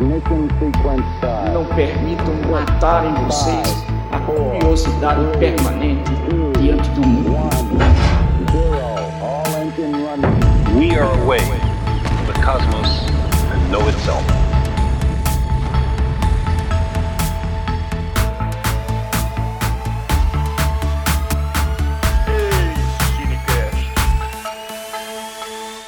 Não permitam matarem vocês. A curiosidade permanente diante do mundo. We are away from the cosmos and know itself.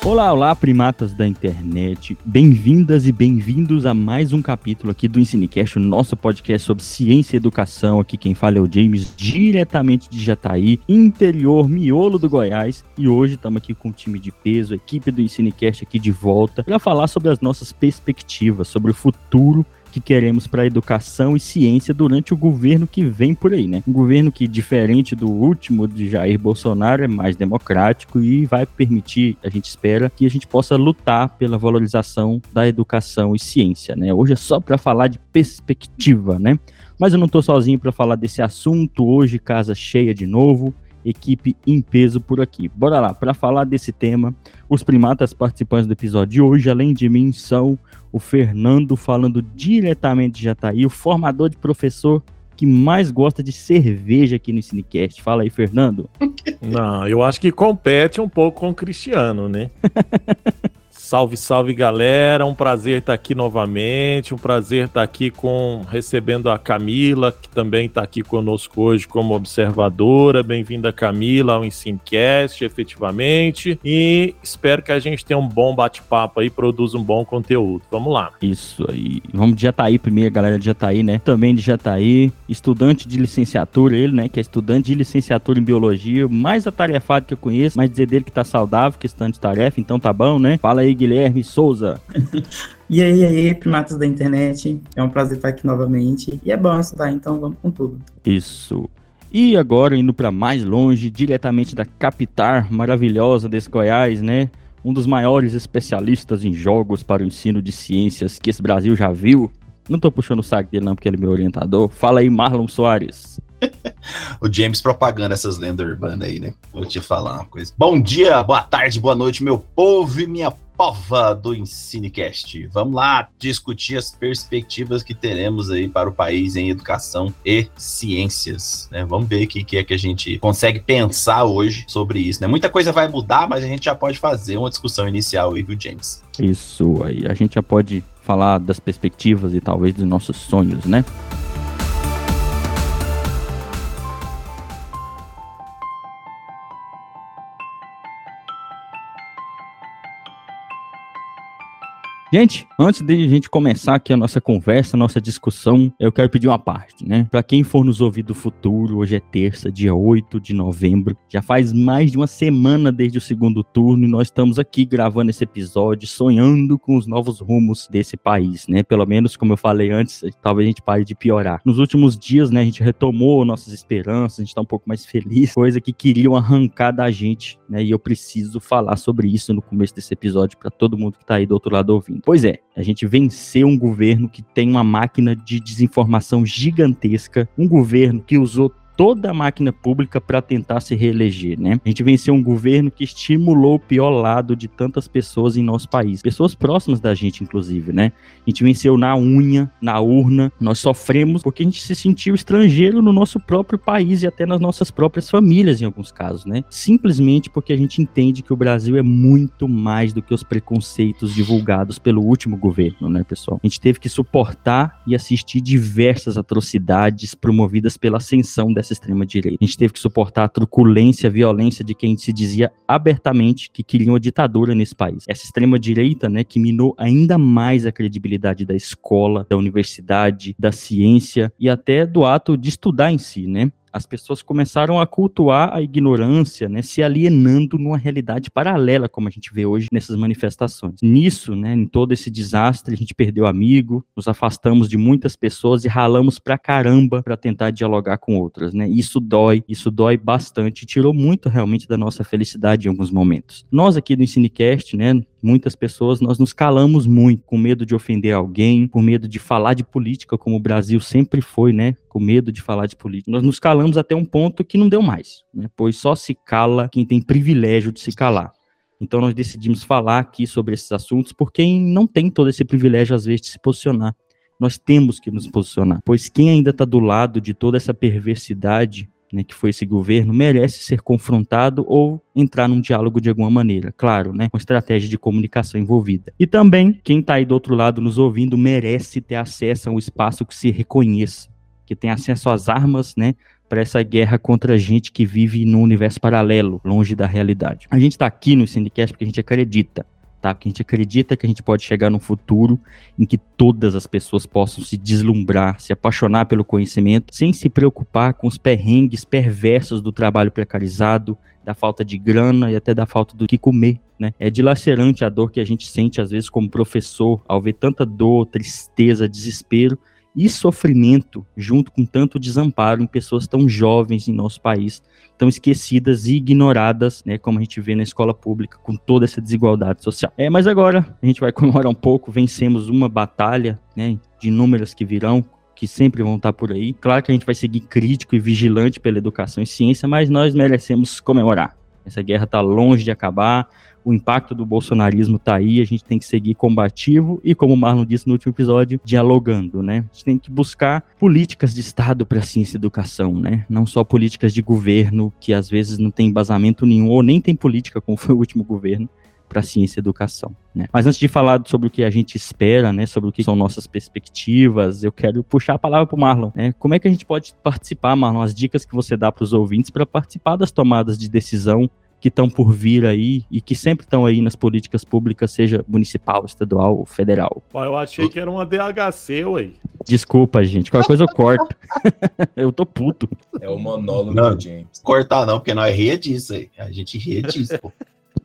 Olá, olá, primatas da internet. Bem-vindas e bem-vindos a mais um capítulo aqui do Ensinecast, o nosso podcast sobre ciência e educação. Aqui quem fala é o James, diretamente de Jataí, interior, miolo do Goiás. E hoje estamos aqui com o time de peso, a equipe do Ensinecast aqui de volta, para falar sobre as nossas perspectivas, sobre o futuro que queremos para educação e ciência durante o governo que vem por aí, né? Um governo que, diferente do último de Jair Bolsonaro, é mais democrático e vai permitir, a gente espera, que a gente possa lutar pela valorização da educação e ciência, né? Hoje é só para falar de perspectiva, né? Mas eu não estou sozinho para falar desse assunto hoje, casa cheia de novo equipe em peso por aqui. Bora lá, para falar desse tema, os primatas participantes do episódio de hoje, além de mim, são o Fernando, falando diretamente de Jataí, o formador de professor que mais gosta de cerveja aqui no Cinecast. Fala aí, Fernando. Não, eu acho que compete um pouco com o Cristiano, né? Salve, salve galera, um prazer estar aqui novamente, um prazer estar aqui com recebendo a Camila, que também está aqui conosco hoje como observadora. Bem-vinda, Camila, ao Ensinecast, efetivamente. E espero que a gente tenha um bom bate-papo aí, produza um bom conteúdo. Vamos lá. Isso aí. Vamos de Jataí primeiro, galera de Jataí, né? Também de Jataí, estudante de licenciatura, ele, né? Que é estudante de licenciatura em biologia, mais atarefado que eu conheço, mas dizer dele que tá saudável, questão de tarefa, então tá bom, né? Fala aí, Guilherme Souza. e aí, aí, primatas da internet. É um prazer estar aqui novamente. E é bom estudar, então vamos com tudo. Isso. E agora, indo para mais longe, diretamente da capital maravilhosa desse Goiás, né? Um dos maiores especialistas em jogos para o ensino de ciências que esse Brasil já viu. Não tô puxando o saco dele, não, porque ele é meu orientador. Fala aí, Marlon Soares. o James propagando essas lendas urbanas aí, né? Vou te falar uma coisa. Bom dia, boa tarde, boa noite, meu povo e minha pova do Ensinecast. Vamos lá discutir as perspectivas que teremos aí para o país em educação e ciências. Né? Vamos ver o que, que é que a gente consegue pensar hoje sobre isso. Né? Muita coisa vai mudar, mas a gente já pode fazer uma discussão inicial aí, viu, James? Isso aí. A gente já pode falar das perspectivas e talvez dos nossos sonhos, né? Gente, antes de a gente começar aqui a nossa conversa, a nossa discussão, eu quero pedir uma parte, né? Para quem for nos ouvir do futuro, hoje é terça, dia 8 de novembro. Já faz mais de uma semana desde o segundo turno e nós estamos aqui gravando esse episódio, sonhando com os novos rumos desse país, né? Pelo menos, como eu falei antes, talvez a gente pare de piorar. Nos últimos dias, né, a gente retomou nossas esperanças, a gente tá um pouco mais feliz, coisa que queriam arrancar da gente, né? E eu preciso falar sobre isso no começo desse episódio para todo mundo que tá aí do outro lado ouvindo. Pois é, a gente venceu um governo que tem uma máquina de desinformação gigantesca, um governo que usou toda a máquina pública para tentar se reeleger, né? A gente venceu um governo que estimulou o pior lado de tantas pessoas em nosso país, pessoas próximas da gente, inclusive, né? A gente venceu na unha, na urna, nós sofremos porque a gente se sentiu estrangeiro no nosso próprio país e até nas nossas próprias famílias, em alguns casos, né? Simplesmente porque a gente entende que o Brasil é muito mais do que os preconceitos divulgados pelo último governo, né, pessoal? A gente teve que suportar e assistir diversas atrocidades promovidas pela ascensão dessa extrema-direita. A gente teve que suportar a truculência, a violência de quem se dizia abertamente que queria uma ditadura nesse país. Essa extrema-direita, né, que minou ainda mais a credibilidade da escola, da universidade, da ciência e até do ato de estudar em si, né? As pessoas começaram a cultuar a ignorância, né, se alienando numa realidade paralela, como a gente vê hoje nessas manifestações. Nisso, né, em todo esse desastre, a gente perdeu amigo, nos afastamos de muitas pessoas e ralamos pra caramba para tentar dialogar com outras, né? Isso dói, isso dói bastante, tirou muito realmente da nossa felicidade em alguns momentos. Nós aqui do Ensinecast, né, muitas pessoas nós nos calamos muito, com medo de ofender alguém, com medo de falar de política, como o Brasil sempre foi, né? Com medo de falar de política. Nós nos calamos até um ponto que não deu mais, né? Pois só se cala quem tem privilégio de se calar. Então nós decidimos falar aqui sobre esses assuntos por quem não tem todo esse privilégio às vezes de se posicionar. Nós temos que nos posicionar, pois quem ainda está do lado de toda essa perversidade né, que foi esse governo, merece ser confrontado ou entrar num diálogo de alguma maneira, claro, né, com estratégia de comunicação envolvida. E também, quem está aí do outro lado nos ouvindo merece ter acesso a um espaço que se reconheça, que tenha acesso às armas, né, para essa guerra contra a gente que vive num universo paralelo, longe da realidade. A gente está aqui no Syndicast porque a gente acredita tá? Que a gente acredita que a gente pode chegar num futuro em que todas as pessoas possam se deslumbrar, se apaixonar pelo conhecimento, sem se preocupar com os perrengues perversos do trabalho precarizado, da falta de grana e até da falta do que comer, né? É dilacerante a dor que a gente sente às vezes como professor ao ver tanta dor, tristeza, desespero e sofrimento junto com tanto desamparo em pessoas tão jovens em nosso país tão esquecidas e ignoradas, né, como a gente vê na escola pública, com toda essa desigualdade social. É, mas agora a gente vai comemorar um pouco, vencemos uma batalha, né, de inúmeras que virão, que sempre vão estar por aí. Claro que a gente vai seguir crítico e vigilante pela educação e ciência, mas nós merecemos comemorar. Essa guerra está longe de acabar, o impacto do bolsonarismo está aí, a gente tem que seguir combativo e, como o Marlon disse no último episódio, dialogando, né? A gente tem que buscar políticas de Estado para a ciência e educação, né? Não só políticas de governo, que às vezes não tem embasamento nenhum, ou nem tem política, como foi o último governo, para ciência e educação. Né? Mas antes de falar sobre o que a gente espera, né, sobre o que são nossas perspectivas, eu quero puxar a palavra para o Marlon. Né? Como é que a gente pode participar, Marlon? As dicas que você dá para os ouvintes para participar das tomadas de decisão que estão por vir aí e que sempre estão aí nas políticas públicas, seja municipal, estadual ou federal. Eu achei que era uma DHC, ué. Desculpa, gente. Qualquer coisa eu corto. eu tô puto. É o monólogo não, do James. Cortar não, porque nós ria disso aí. A gente ria disso, pô.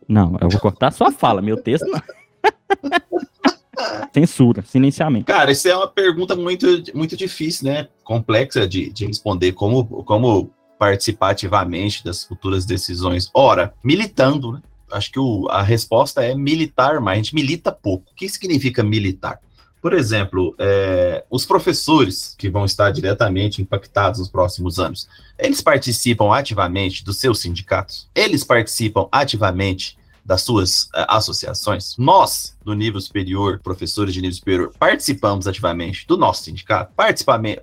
Não, eu vou cortar a sua fala, meu texto não. Censura, silenciamento. Cara, isso é uma pergunta muito, muito difícil, né? Complexa de, de responder. Como, como participar ativamente das futuras decisões? Ora, militando, né? Acho que o, a resposta é militar, mas a gente milita pouco. O que significa militar? Por exemplo, é, os professores que vão estar diretamente impactados nos próximos anos, eles participam ativamente dos seus sindicatos? Eles participam ativamente das suas uh, associações? Nós, do nível superior, professores de nível superior, participamos ativamente do nosso sindicato?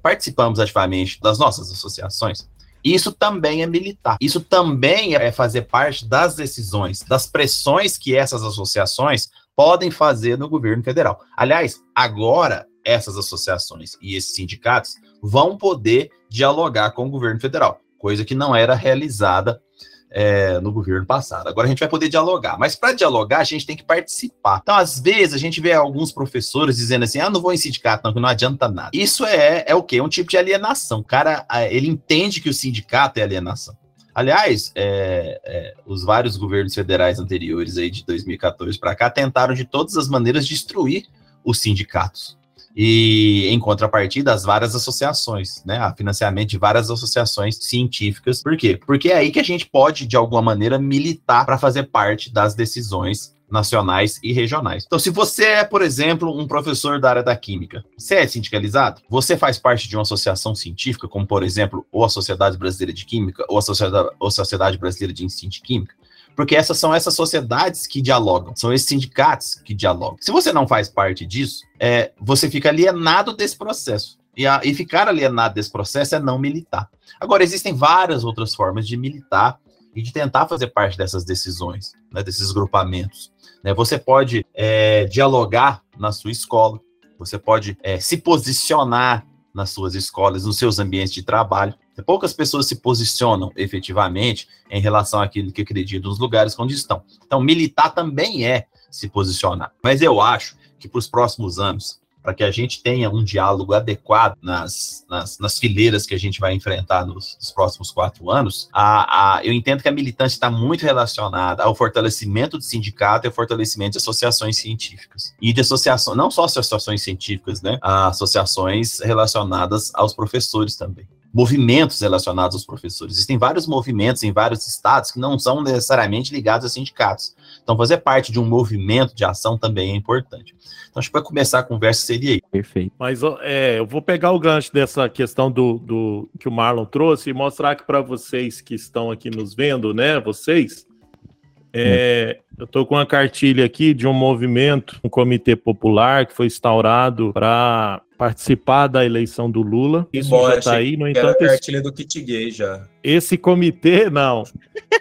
Participamos ativamente das nossas associações? Isso também é militar. Isso também é fazer parte das decisões, das pressões que essas associações podem fazer no governo federal. Aliás, agora essas associações e esses sindicatos vão poder dialogar com o governo federal, coisa que não era realizada é, no governo passado. Agora a gente vai poder dialogar, mas para dialogar a gente tem que participar. Então, às vezes, a gente vê alguns professores dizendo assim: ah, não vou em sindicato, não, que não adianta nada. Isso é, é o quê? É um tipo de alienação. O cara, ele entende que o sindicato é alienação. Aliás, é, é, os vários governos federais anteriores, aí de 2014 para cá, tentaram de todas as maneiras destruir os sindicatos e em contrapartida as várias associações, né, a financiamento de várias associações científicas. Por quê? Porque é aí que a gente pode de alguma maneira militar para fazer parte das decisões nacionais e regionais. Então, se você é, por exemplo, um professor da área da química, você é sindicalizado? Você faz parte de uma associação científica, como, por exemplo, ou a Sociedade Brasileira de Química, ou a Sociedade, Brasileira de de Química? Porque essas são essas sociedades que dialogam, são esses sindicatos que dialogam. Se você não faz parte disso, é, você fica alienado desse processo. E, a, e ficar alienado desse processo é não militar. Agora, existem várias outras formas de militar e de tentar fazer parte dessas decisões, né, desses grupamentos. Né? Você pode é, dialogar na sua escola, você pode é, se posicionar nas suas escolas, nos seus ambientes de trabalho. Poucas pessoas se posicionam efetivamente em relação àquilo que acreditam nos lugares onde estão. Então, militar também é se posicionar. Mas eu acho que para os próximos anos, para que a gente tenha um diálogo adequado nas, nas, nas fileiras que a gente vai enfrentar nos, nos próximos quatro anos, a, a, eu entendo que a militância está muito relacionada ao fortalecimento do sindicato e ao fortalecimento de associações científicas. E de associações, não só associações científicas, né? Associações relacionadas aos professores também movimentos relacionados aos professores. Existem vários movimentos em vários estados que não são necessariamente ligados a sindicatos. Então, fazer parte de um movimento de ação também é importante. Então, acho que para começar a conversa seria aí. Perfeito. Mas é, eu vou pegar o gancho dessa questão do, do que o Marlon trouxe e mostrar que para vocês que estão aqui nos vendo, né, vocês, É, eu estou com uma cartilha aqui de um movimento, um comitê popular que foi instaurado para participar da eleição do Lula. Isso Bom, já está aí, no que era a entanto, esse, cartilha do kit gay já. esse comitê, não.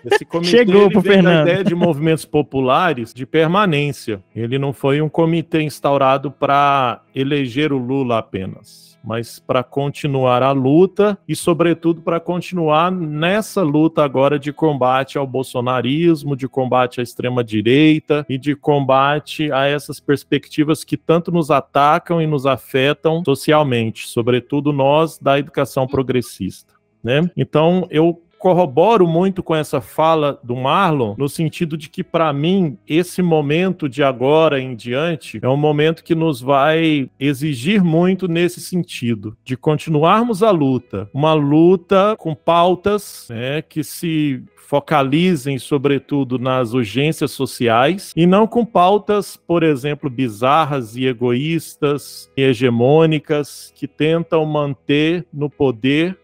Esse comitê Chegou ele pro Fernando. ideia de movimentos populares de permanência. Ele não foi um comitê instaurado para eleger o Lula apenas, mas para continuar a luta e, sobretudo, para continuar nessa luta agora de combate ao bolsonarismo, de combate à extrema-direita e de combate a essas perspectivas que tanto nos atacam e nos afetam socialmente, sobretudo nós da educação progressista. Né? Então, eu corroboro muito com essa fala do Marlon, no sentido de que, para mim, esse momento de agora em diante é um momento que nos vai exigir muito nesse sentido, de continuarmos a luta. Uma luta com pautas né, que se focalizem, sobretudo, nas urgências sociais e não com pautas, por exemplo, bizarras e egoístas e hegemônicas que tentam manter no poder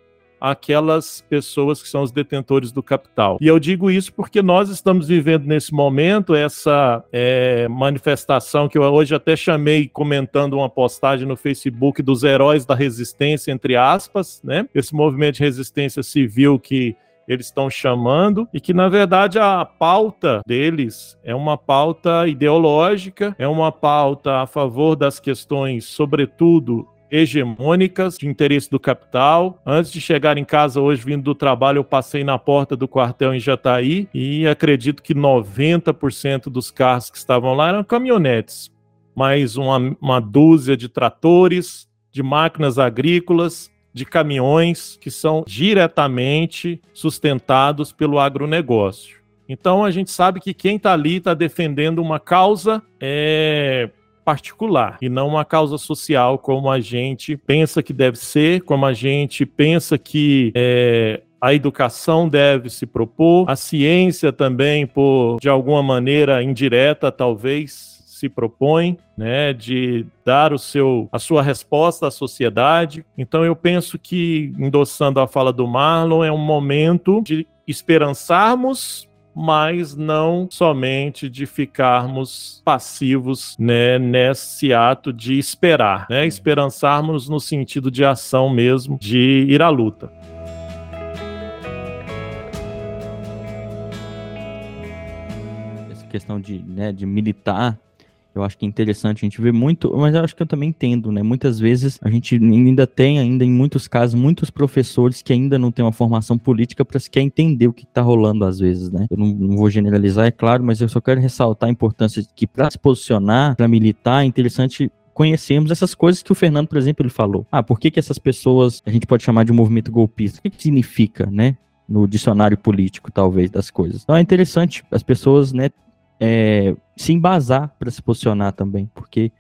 aquelas pessoas que são os detentores do capital. E eu digo isso porque nós estamos vivendo nesse momento essa é, manifestação que eu hoje até chamei, comentando uma postagem no Facebook dos heróis da resistência, entre aspas, né? Esse movimento de resistência civil que eles estão chamando e que na verdade a pauta deles é uma pauta ideológica, é uma pauta a favor das questões, sobretudo hegemônicas de interesse do capital. Antes de chegar em casa hoje, vindo do trabalho, eu passei na porta do quartel em Jataí e acredito que 90% dos carros que estavam lá eram caminhonetes, mais uma, uma dúzia de tratores, de máquinas agrícolas, de caminhões que são diretamente sustentados pelo agronegócio. Então a gente sabe que quem está ali está defendendo uma causa é, particular e não uma causa social como a gente pensa que deve ser, como a gente pensa que é, a educação deve se propor, a ciência também, por de alguma maneira indireta, talvez se propõe, né, de dar o seu a sua resposta à sociedade. Então eu penso que endossando a fala do Marlon é um momento de esperançarmos mas não somente de ficarmos passivos né, nesse ato de esperar, né, esperançarmos no sentido de ação mesmo, de ir à luta. essa questão de, né, de militar, eu acho que é interessante a gente ver muito, mas eu acho que eu também entendo, né? Muitas vezes a gente ainda tem, ainda em muitos casos, muitos professores que ainda não têm uma formação política para sequer entender o que está rolando às vezes, né? Eu não, não, vou generalizar, é claro, mas eu só quero ressaltar a importância de que para se posicionar, para militar, é interessante conhecermos essas coisas que o Fernando, por exemplo, ele falou. Ah, por que, que essas pessoas a gente pode chamar de um movimento golpista? O que, que significa, né? No dicionário político, talvez, das coisas. Então é interessante as pessoas, né, é, se embasar para se posicionar também, porque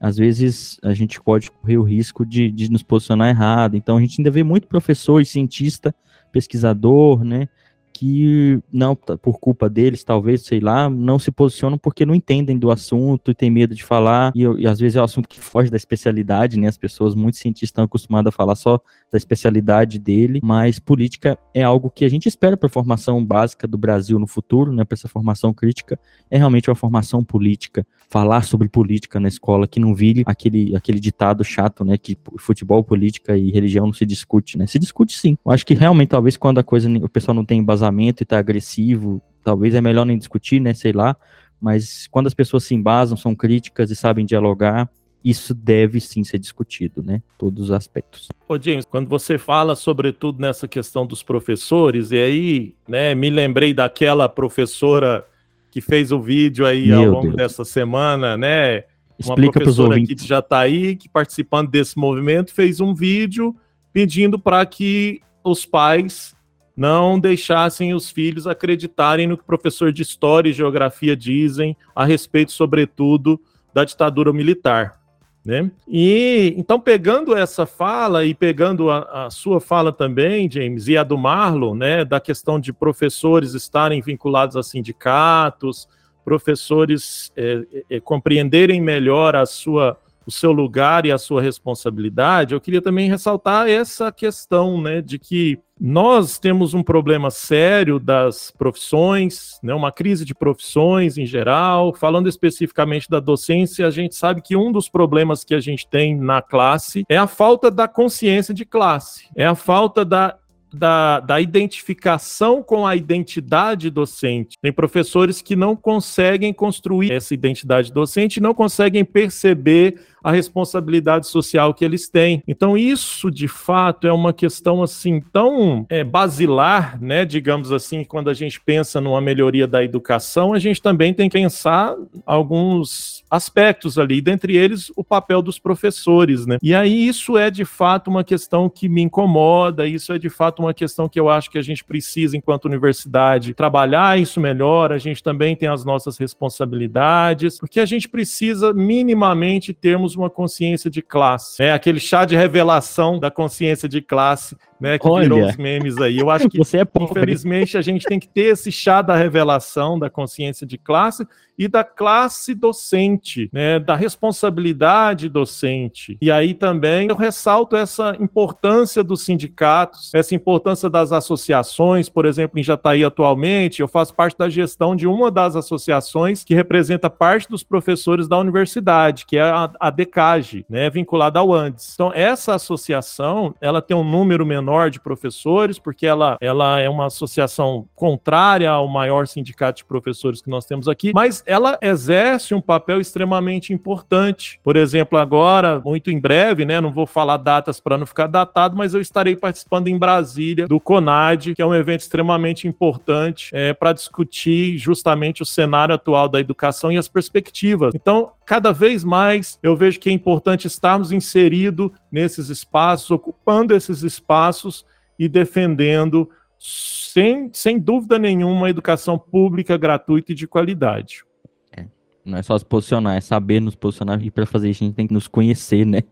às vezes a gente pode correr o risco de, de nos posicionar errado. Então a gente ainda vê muito professor e cientista, pesquisador, né, que não por culpa deles, talvez, sei lá, não se posicionam porque não entendem do assunto e tem medo de falar. E, e às vezes é um assunto que foge da especialidade, né? As pessoas, muitos cientistas estão acostumados a falar só da especialidade dele, mas política é algo que a gente espera para a formação básica do Brasil no futuro, né? Para essa formação crítica, é realmente uma formação política. Falar sobre política na escola, que não vire aquele, aquele ditado chato, né? Que futebol, política e religião não se discute, né? Se discute sim. Eu acho que realmente, talvez, quando a coisa, o pessoal não tem embasamento e tá agressivo, talvez é melhor nem discutir, né? Sei lá. Mas quando as pessoas se embasam, são críticas e sabem dialogar, isso deve sim ser discutido, né? Todos os aspectos. Ô James, quando você fala sobretudo nessa questão dos professores, e aí, né, me lembrei daquela professora que fez o vídeo aí Meu ao longo Deus. dessa semana, né? Uma Explica professora aqui ouvintes. de Jataí, que participando desse movimento, fez um vídeo pedindo para que os pais não deixassem os filhos acreditarem no que professor de História e Geografia dizem a respeito, sobretudo, da ditadura militar. Né? E então, pegando essa fala e pegando a, a, sua fala também, James, e a do Marlon, né, da questão de professores estarem vinculados a sindicatos, professores é, é, compreenderem melhor a sua o seu lugar e a sua responsabilidade, eu queria também ressaltar essa questão, né, de que nós temos um problema sério das profissões, né, uma crise de profissões em geral. Falando especificamente da docência, a gente sabe que um dos problemas que a gente tem na classe é a falta da consciência de classe, é a falta da da, da, identificação com a identidade docente. Tem professores que não conseguem construir essa identidade docente, não conseguem perceber a responsabilidade social que eles têm. Então, isso de fato é uma questão assim tão é, basilar, né? Digamos assim, quando a gente pensa numa melhoria da educação, a gente também tem que pensar alguns aspectos ali, dentre eles o papel dos professores, né? E aí isso é de fato uma questão que me incomoda, isso é de fato uma questão que eu acho que a gente precisa, enquanto universidade, trabalhar isso melhor. A gente também tem as nossas responsabilidades, porque a gente precisa minimamente termos temos uma consciência de classe. É aquele chá de revelação da consciência de classe, né? Que Olha. virou os memes aí. Eu acho que, Você é infelizmente, a gente tem que ter esse chá da revelação da consciência de classe e da classe docente, né? Da responsabilidade docente. E aí também eu ressalto essa importância dos sindicatos, essa importância das associações, por exemplo, em Jataí atualmente, eu faço parte da gestão de uma das associações que representa parte dos professores da universidade, que é a, DECAGE, né, vinculada ao ANDES. Então, essa associação, ela tem um número menor de professores, porque ela, ela é uma associação contrária ao maior sindicato de professores que nós temos aqui, mas ela exerce um papel extremamente importante. Por exemplo, agora, muito em breve, né, não vou falar datas para não ficar datado, mas eu estarei participando em Brasília do CONAD, que é um evento extremamente importante é, para discutir justamente o cenário atual da educação e as perspectivas. Então, cada vez mais eu vejo que é importante estarmos inseridos nesses espaços, ocupando esses espaços e defendendo, sem, sem dúvida nenhuma, a educação pública, gratuita e de qualidade. Não é só se posicionar, é saber nos posicionar e para fazer isso a gente tem que nos conhecer, né?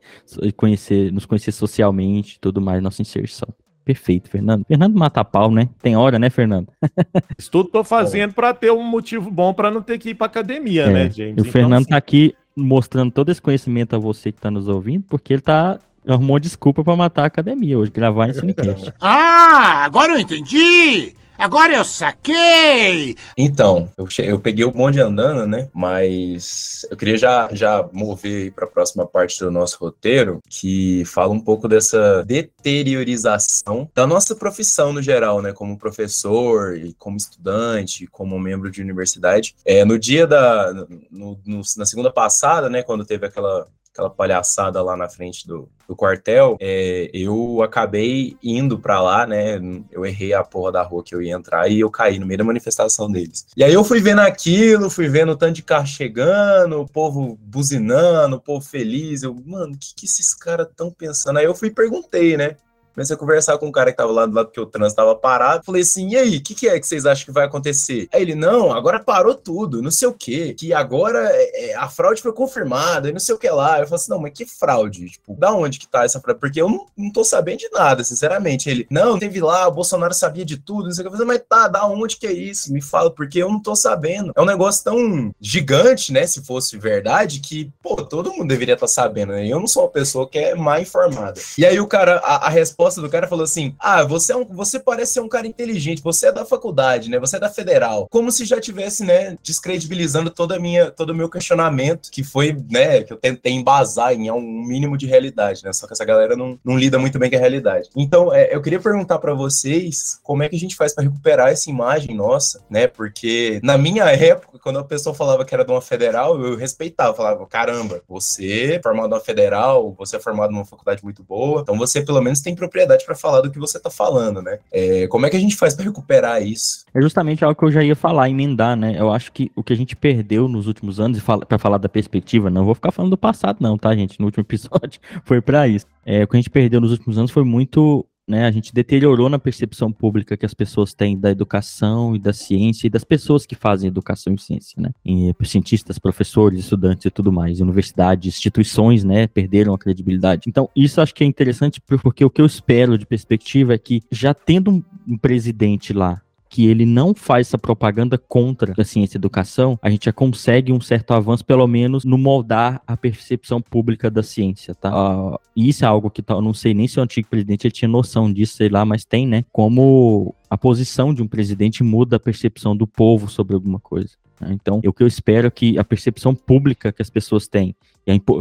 Conhecer, nos conhecer socialmente, e tudo mais, nossa inserção. Perfeito, Fernando. Fernando mata pau, né? Tem hora, né, Fernando? Isso tudo tô fazendo para ter um motivo bom para não ter que ir para academia, É, né, James? E o Fernando tá aqui mostrando todo esse conhecimento a você que tá nos ouvindo, porque ele tá arrumou desculpa para matar a academia hoje, gravar em Cinecast. Ah, agora eu entendi! Agora eu saquei! Então, eu, eu peguei o bonde andando, né? Mas eu queria já, já mover para a próxima parte do nosso roteiro, que fala um pouco dessa deteriorização da nossa profissão no geral, né? Como professor e como estudante, como membro de universidade. É, no dia da. no- no- na segunda passada, né? Quando teve aquela aquela palhaçada lá na frente do, do quartel, é, eu acabei indo pra lá, né? Eu errei a porra da rua que eu ia entrar e eu caí no meio da manifestação deles. E aí eu fui vendo aquilo, fui vendo o tanto de carro chegando, o povo buzinando, o povo feliz. Eu, mano, o que, que esses caras estão pensando? Aí eu fui e perguntei, né? Comecei a conversar com um cara que tava lá do lado porque o trânsito tava parado. Falei assim, e aí, o que, que é que vocês acham que vai acontecer? Aí ele, não, agora parou tudo, não sei o quê. Que agora é, é, a fraude foi confirmada e não sei o que lá. Eu falei assim, não, mas que fraude? Tipo, da onde que tá essa fraude? Porque eu não, não tô sabendo de nada, sinceramente. Ele, não, teve lá, o Bolsonaro sabia de tudo, não sei o que. Eu falei, mas tá, da onde que é isso? Me fala, porque eu não tô sabendo. É um negócio tão gigante, né, se fosse verdade, que, pô, todo mundo deveria estar sabendo, né? Eu não sou uma pessoa que é mal informada. E aí o cara, a, a resposta do cara falou assim: Ah, você, é um, você parece ser um cara inteligente, você é da faculdade, né? Você é da federal. Como se já tivesse, né, descredibilizando toda minha, todo o meu questionamento, que foi, né, que eu tentei embasar em um mínimo de realidade, né? Só que essa galera não, não lida muito bem com a realidade. Então, é, eu queria perguntar para vocês como é que a gente faz para recuperar essa imagem nossa, né? Porque na minha época, quando a pessoa falava que era de uma federal, eu respeitava, falava, caramba, você é formado numa federal, você é formado numa faculdade muito boa, então você pelo menos tem propriedade para falar do que você tá falando, né? É, como é que a gente faz para recuperar isso? É justamente algo que eu já ia falar, emendar, né? Eu acho que o que a gente perdeu nos últimos anos, para falar da perspectiva, não vou ficar falando do passado, não, tá, gente? No último episódio foi para isso. É, o que a gente perdeu nos últimos anos foi muito. Né, a gente deteriorou na percepção pública que as pessoas têm da educação e da ciência e das pessoas que fazem educação e ciência, né? E, cientistas, professores, estudantes e tudo mais, universidades, instituições, né, perderam a credibilidade. Então, isso acho que é interessante porque o que eu espero de perspectiva é que já tendo um, um presidente lá que ele não faz essa propaganda contra a ciência e a educação, a gente já consegue um certo avanço, pelo menos no moldar a percepção pública da ciência, tá? Uh, isso é algo que tá, eu não sei nem se o antigo presidente tinha noção disso, sei lá, mas tem, né? Como a posição de um presidente muda a percepção do povo sobre alguma coisa. Né? Então, o que eu espero é que a percepção pública que as pessoas têm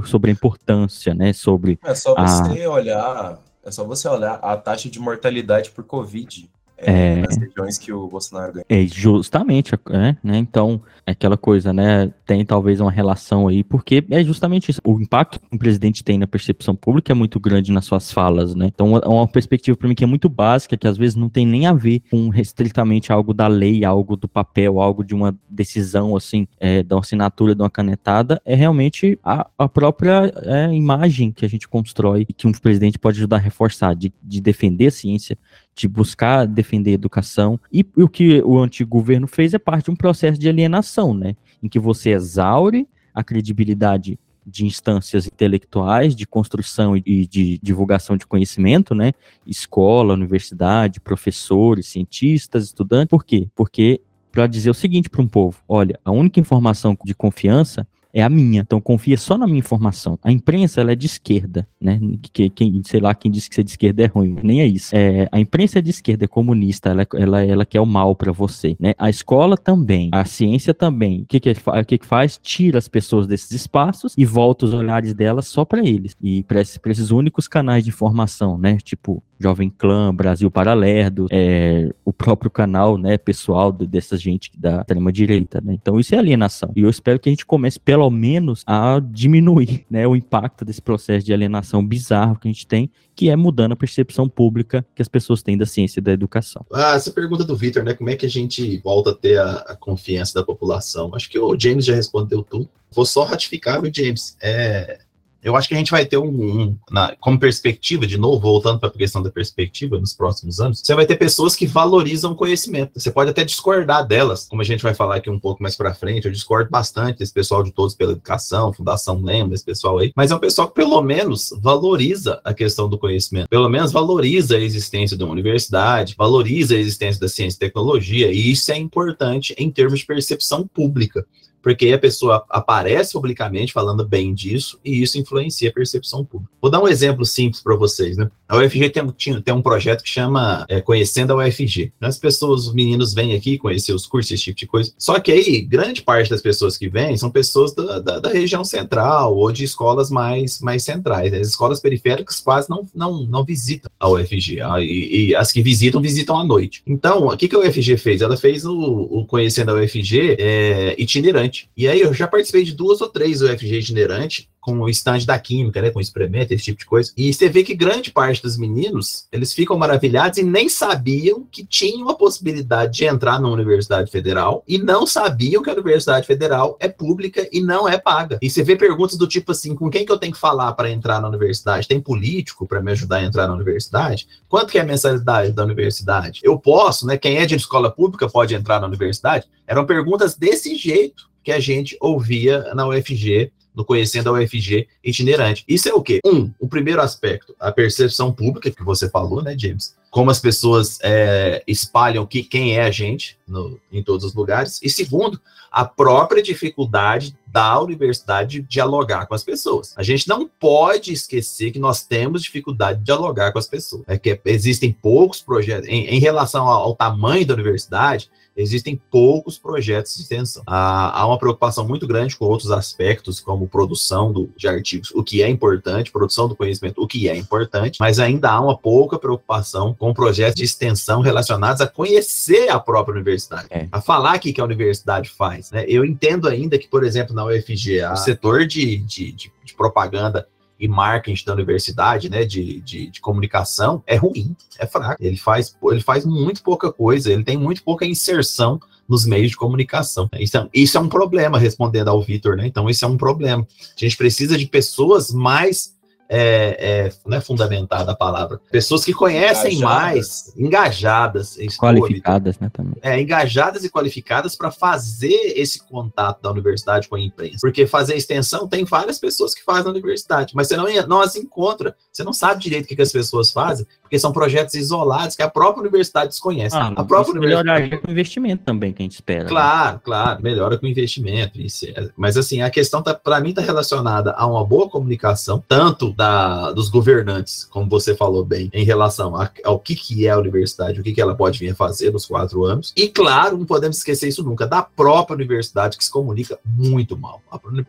sobre a importância, né? Sobre é só a... você olhar, é só você olhar a taxa de mortalidade por Covid é, nas regiões que o Bolsonaro ganha. É justamente, é, né? Então, é aquela coisa, né? Tem talvez uma relação aí, porque é justamente isso. O impacto que o presidente tem na percepção pública é muito grande nas suas falas, né? Então, é uma perspectiva para mim que é muito básica, que às vezes não tem nem a ver com restritamente algo da lei, algo do papel, algo de uma decisão, assim, é, da assinatura de uma canetada, é realmente a, a própria é, imagem que a gente constrói e que um presidente pode ajudar a reforçar, de, de defender a ciência, de buscar defender educação. E o que o antigo governo fez é parte de um processo de alienação, né? Em que você exaure a credibilidade de instâncias intelectuais, de construção e de divulgação de conhecimento, né? Escola, universidade, professores, cientistas, estudantes. Por quê? Porque para dizer o seguinte para um povo: olha, a única informação de confiança é a minha. Então confia só na minha informação. A imprensa ela é de esquerda, né? Que, quem, sei lá, quem disse que ser de esquerda é ruim. Nem é isso. É, a imprensa é de esquerda, é comunista, ela, ela, ela quer o mal para você, né? A escola também, a ciência também. O que que, que que faz? Tira as pessoas desses espaços e volta os olhares delas só para eles. E para esses, esses únicos canais de informação, né? Tipo, Jovem Clã, Brasil Paralelo, é, o próprio canal, né, pessoal de, dessa gente da extrema direita, né? Então isso é alienação. E eu espero que a gente comece pelo menos a diminuir, né, o impacto desse processo de alienação bizarro que a gente tem, que é mudando a percepção pública que as pessoas têm da ciência e da educação. Ah, essa pergunta do Vitor, né, como é que a gente volta a ter a, a confiança da população? Acho que o James já respondeu tudo. Vou só ratificar, o James? É, eu acho que a gente vai ter um, um na, como perspectiva, de novo, voltando para a questão da perspectiva nos próximos anos, você vai ter pessoas que valorizam o conhecimento. Você pode até discordar delas, como a gente vai falar aqui um pouco mais para frente. Eu discordo bastante desse pessoal de Todos pela Educação, Fundação Lembra, esse pessoal aí, mas é um pessoal que pelo menos valoriza a questão do conhecimento, pelo menos valoriza a existência de uma universidade, valoriza a existência da ciência e tecnologia, e isso é importante em termos de percepção pública porque a pessoa aparece publicamente falando bem disso e isso influencia a percepção pública. Vou dar um exemplo simples para vocês, né? A UFG tem, tem um projeto que chama é, Conhecendo a UFG. As pessoas, os meninos vêm aqui conhecer os cursos, esse tipo de coisa. Só que aí, grande parte das pessoas que vêm são pessoas da, da, da região central ou de escolas mais, mais centrais. As escolas periféricas quase não, não, não visitam a UFG. Ah, e, e, as que visitam, visitam à noite. Então, o que, que a UFG fez? Ela fez o, o Conhecendo a UFG é, itinerante itinerante. E aí eu já participei de duas ou três UFG itinerante, com o stand da química, né, com experimento, esse tipo de coisa. E você vê que grande parte dos meninos, eles ficam maravilhados e nem sabiam que tinham a possibilidade de entrar na Universidade Federal e não sabiam que a Universidade Federal é pública e não é paga. E você vê perguntas do tipo assim, com quem que eu tenho que falar para entrar na universidade? Tem político para me ajudar a entrar na universidade? Quanto que é a mensalidade da universidade? Eu posso, né? Quem é de escola pública pode entrar na universidade? Eram perguntas desse jeito que a gente ouvia na UFG, no Conhecendo a UFG itinerante. Isso é o quê? Um, o primeiro aspecto, a percepção pública que você falou, né, James? Como as pessoas é, espalham que, quem é a gente no, em todos os lugares. E segundo, a própria dificuldade da universidade de dialogar com as pessoas. A gente não pode esquecer que nós temos dificuldade de dialogar com as pessoas. É que existem poucos projetos, em, em relação ao, ao tamanho da universidade, existem poucos projetos de extensão. Há, há, uma preocupação muito grande com outros aspectos, como produção do, de artigos, o que é importante, produção do conhecimento, o que é importante, mas ainda há uma pouca preocupação com projetos de extensão relacionados a conhecer a própria universidade, é. a falar o que a universidade faz. Né? Eu entendo ainda que, por exemplo, na UFG, o setor de, de, de, de propaganda e marketing da universidade, né, de, de, de, comunicação, é ruim, é fraco. Ele faz, ele faz muito pouca coisa, ele tem muito pouca inserção nos meios de comunicação. Isso é, isso é um problema, respondendo ao Vitor, né? Então, isso é um problema. A gente precisa de pessoas mais é, é, não é fundamentada a palavra, pessoas que conhecem Engajadas. mais, engajadas. Qualificadas, né, também. é, engajadas e qualificadas para fazer esse contato da universidade com a imprensa. Porque fazer extensão tem várias pessoas que fazem na universidade, mas você não, não as encontra, você não sabe direito o que, que as pessoas fazem, porque são projetos isolados que a própria universidade desconhece. Ah, a própria universidade. melhoraria com o investimento também que a gente espera. né? Claro, claro, melhora com o investimento. isso é- Mas assim, a questão tá, para mim está relacionada a uma boa comunicação, tanto da, dos governantes, como você falou bem, em relação a- ao que, que é a universidade, o que, que ela pode vir a fazer nos quatro anos. E claro, não podemos esquecer isso nunca, da própria universidade que se comunica muito mal.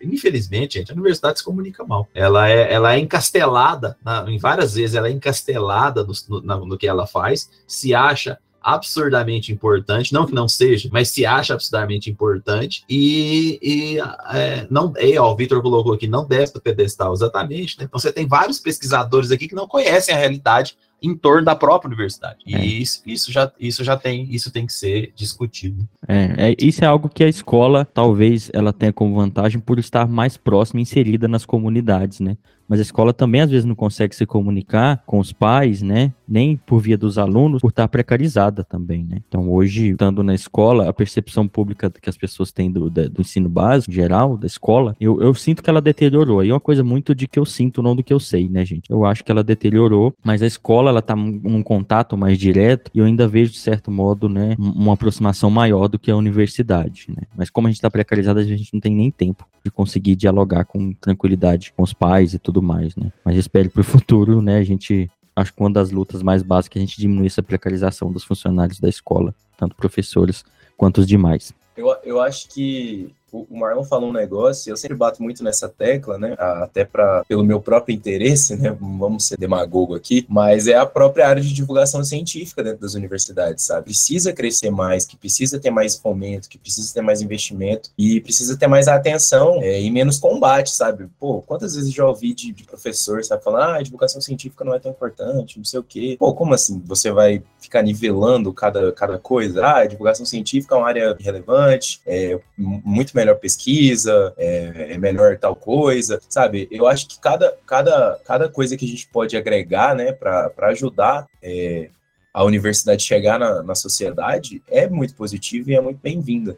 Infelizmente, gente, a universidade se comunica mal. Ela é, ela é encastelada, na- em várias vezes, ela é encastelada no, no- no que ela faz, se acha absurdamente importante, não que não seja, mas se acha absurdamente importante e, e, é, não, é, ó, o Vitor colocou aqui, não desce do pedestal, exatamente, né? Então você tem vários pesquisadores aqui que não conhecem a realidade em torno da própria universidade. E É. isso, isso, já, isso já tem, isso tem que ser discutido. É, é, isso é algo que a escola, talvez, ela tenha como vantagem por estar mais próxima, inserida nas comunidades, né? Mas a escola também, às vezes, não consegue se comunicar com os pais, né? Nem por via dos alunos, por estar precarizada também, né? Então, hoje, estando na escola, a percepção pública que as pessoas têm do, do ensino básico, geral, da escola, eu, eu sinto que ela deteriorou. E é uma coisa muito de que eu sinto, não do que eu sei, né, gente? Eu acho que ela deteriorou, mas a escola, ela tá num contato mais direto e eu ainda vejo, de certo modo, né, um- uma aproximação maior do que a universidade, né? Mas como a gente tá precarizado, a gente não tem nem tempo de conseguir dialogar com tranquilidade com os pais e tudo mais, né? Mas espero pro futuro, né, a gente acho que uma das lutas mais básicas é a gente diminuir essa precarização dos funcionários da escola, tanto professores quanto os demais. Eu, eu acho que o Marlon falou um negócio, eu sempre bato muito nessa tecla, né? Até para pelo meu próprio interesse, né? Vamos ser demagogo aqui, mas é a própria área de divulgação científica dentro das universidades, sabe? Precisa crescer mais, que precisa ter mais fomento, que precisa ter mais investimento e precisa ter mais atenção é, e menos combate, sabe? Pô, quantas vezes já ouvi de, de professor, sabe, falando, ah, a divulgação científica não é tão importante, não sei o quê. Pô, como assim? Você vai ficar nivelando cada, cada coisa? Ah, a divulgação científica é uma área relevante, é muito melhor pesquisa, é, é melhor tal coisa, sabe? Eu acho que cada, cada, cada coisa que a gente pode agregar, né, para ajudar é, a universidade chegar na, na sociedade é muito positiva e é muito bem-vinda.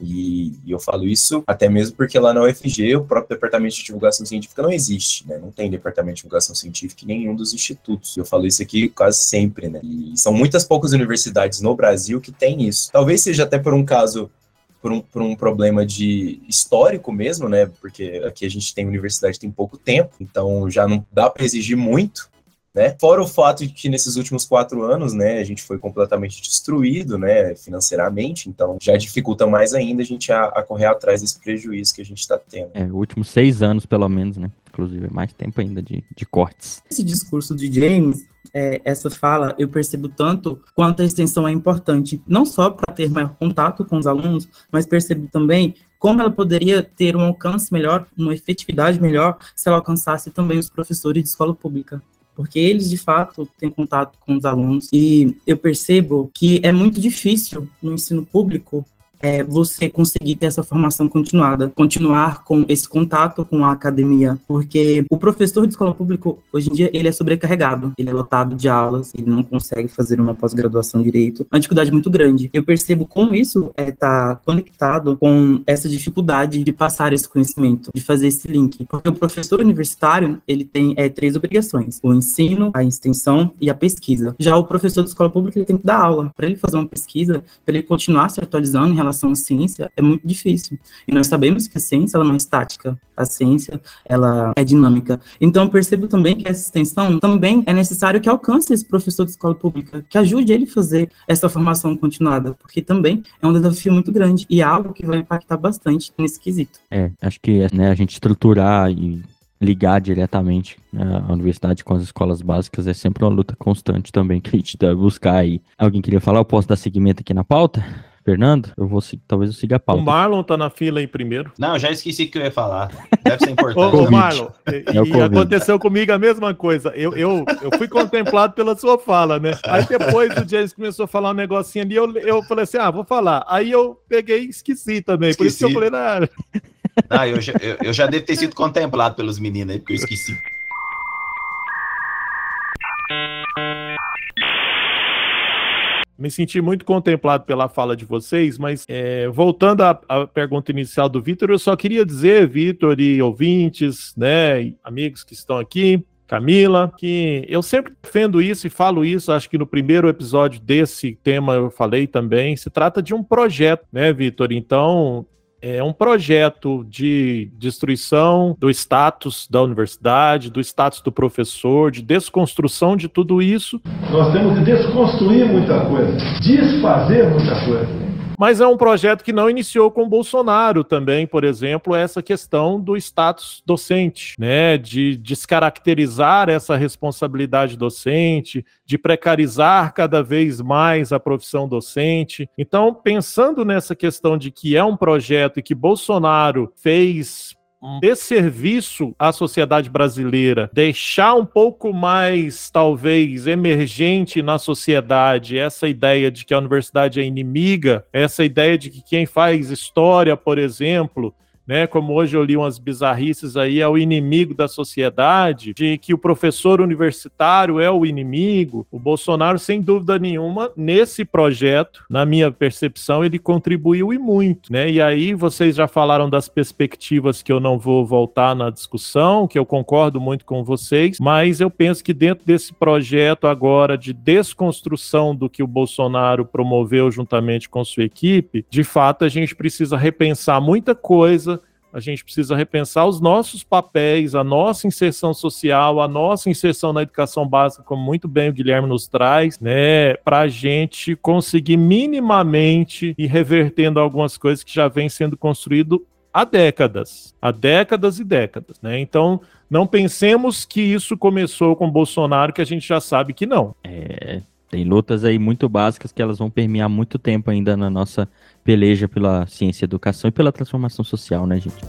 E, e eu falo isso até mesmo porque lá na UFG o próprio departamento de divulgação científica não existe, né? Não tem departamento de divulgação científica em nenhum dos institutos. Eu falo isso aqui quase sempre, né? E são muitas poucas universidades no Brasil que têm isso. Talvez seja até por um caso por um, por um problema de histórico mesmo, né? Porque aqui a gente tem universidade tem pouco tempo, então já não dá para exigir muito, né? Fora o fato de que nesses últimos quatro anos, né, a gente foi completamente destruído, né, financeiramente, então já dificulta mais ainda a gente a, a correr atrás desse prejuízo que a gente está tendo. É, os últimos seis anos, pelo menos, né? Inclusive, é mais tempo ainda de, de cortes. Esse discurso de James, é, essa fala, eu percebo tanto quanto a extensão é importante, não só para ter maior contato com os alunos, mas percebo também como ela poderia ter um alcance melhor, uma efetividade melhor, se ela alcançasse também os professores de escola pública. Porque eles, de fato, têm contato com os alunos. E eu percebo que é muito difícil no ensino público é, você conseguir ter essa formação continuada, continuar com esse contato com a academia, porque o professor de escola pública, hoje em dia, ele é sobrecarregado, ele é lotado de aulas, ele não consegue fazer uma pós-graduação direito, uma dificuldade muito grande. Eu percebo como isso está conectado com essa dificuldade de passar esse conhecimento, de fazer esse link, porque o professor universitário, ele tem é, três obrigações, o ensino, a extensão e a pesquisa. Já o professor de escola pública, ele tem que dar aula, para ele fazer uma pesquisa, para ele continuar se atualizando em relação à ciência é muito difícil. E nós sabemos que a ciência ela não é estática, a ciência ela é dinâmica. Então percebo também que essa extensão também é necessário que alcance esse professor de escola pública, que ajude ele a fazer essa formação continuada, porque também é um desafio muito grande e é algo que vai impactar bastante nesse quesito. É, acho que né, a gente estruturar e ligar diretamente né, a universidade com as escolas básicas é sempre uma luta constante também que a gente deve buscar aí. Alguém queria falar? Eu posso dar seguimento aqui na pauta? Fernando, eu vou talvez eu siga a pauta. O Marlon tá na fila aí primeiro. Não, já esqueci que eu ia falar. Deve ser importante. Ô, Marlon, e, é e aconteceu comigo a mesma coisa. Eu, eu, eu fui contemplado pela sua fala, né? Aí depois o James começou a falar um negocinho ali, eu, eu falei assim, ah, vou falar. Aí eu peguei e esqueci também. Esqueci. Por isso que eu falei, na ah, eu, já, eu, eu, já devo ter sido contemplado pelos meninos aí, porque eu esqueci me senti muito contemplado pela fala de vocês, mas é, voltando à, à, pergunta inicial do Vitor, eu só queria dizer, Vitor e ouvintes, né, amigos que estão aqui, Camila, que eu sempre defendo isso e falo isso, acho que no primeiro episódio desse tema eu falei também, se trata de um projeto, né, Vitor? Então, é um projeto de destruição do status da universidade, do status do professor, de desconstrução de tudo isso. Nós temos que desconstruir muita coisa, desfazer muita coisa. Mas é um projeto que não iniciou com Bolsonaro também, por exemplo, essa questão do status docente, né? De descaracterizar essa responsabilidade docente, de precarizar cada vez mais a profissão docente. Então, pensando nessa questão de que é um projeto e que Bolsonaro fez um desserviço à sociedade brasileira, deixar um pouco mais, talvez, emergente na sociedade essa ideia de que a universidade é inimiga, essa ideia de que quem faz história, por exemplo, né, como hoje eu li umas bizarrices aí, é o inimigo da sociedade, de que o professor universitário é o inimigo. O Bolsonaro, sem dúvida nenhuma, nesse projeto, na minha percepção, ele contribuiu e muito, né? E aí vocês já falaram das perspectivas que eu não vou voltar na discussão, que eu concordo muito com vocês, mas eu penso que dentro desse projeto agora de desconstrução do que o Bolsonaro promoveu juntamente com sua equipe, de fato a gente precisa repensar muita coisa a gente precisa repensar os nossos papéis, a nossa inserção social, a nossa inserção na educação básica, como muito bem o Guilherme nos traz, né, para a gente conseguir minimamente ir revertendo algumas coisas que já vêm sendo construído há décadas, há décadas e décadas, né? Então, não pensemos que isso começou com Bolsonaro, que a gente já sabe que não. É, tem lutas aí muito básicas que elas vão permear muito tempo ainda na nossa peleja pela ciência e educação e pela transformação social, né, gente?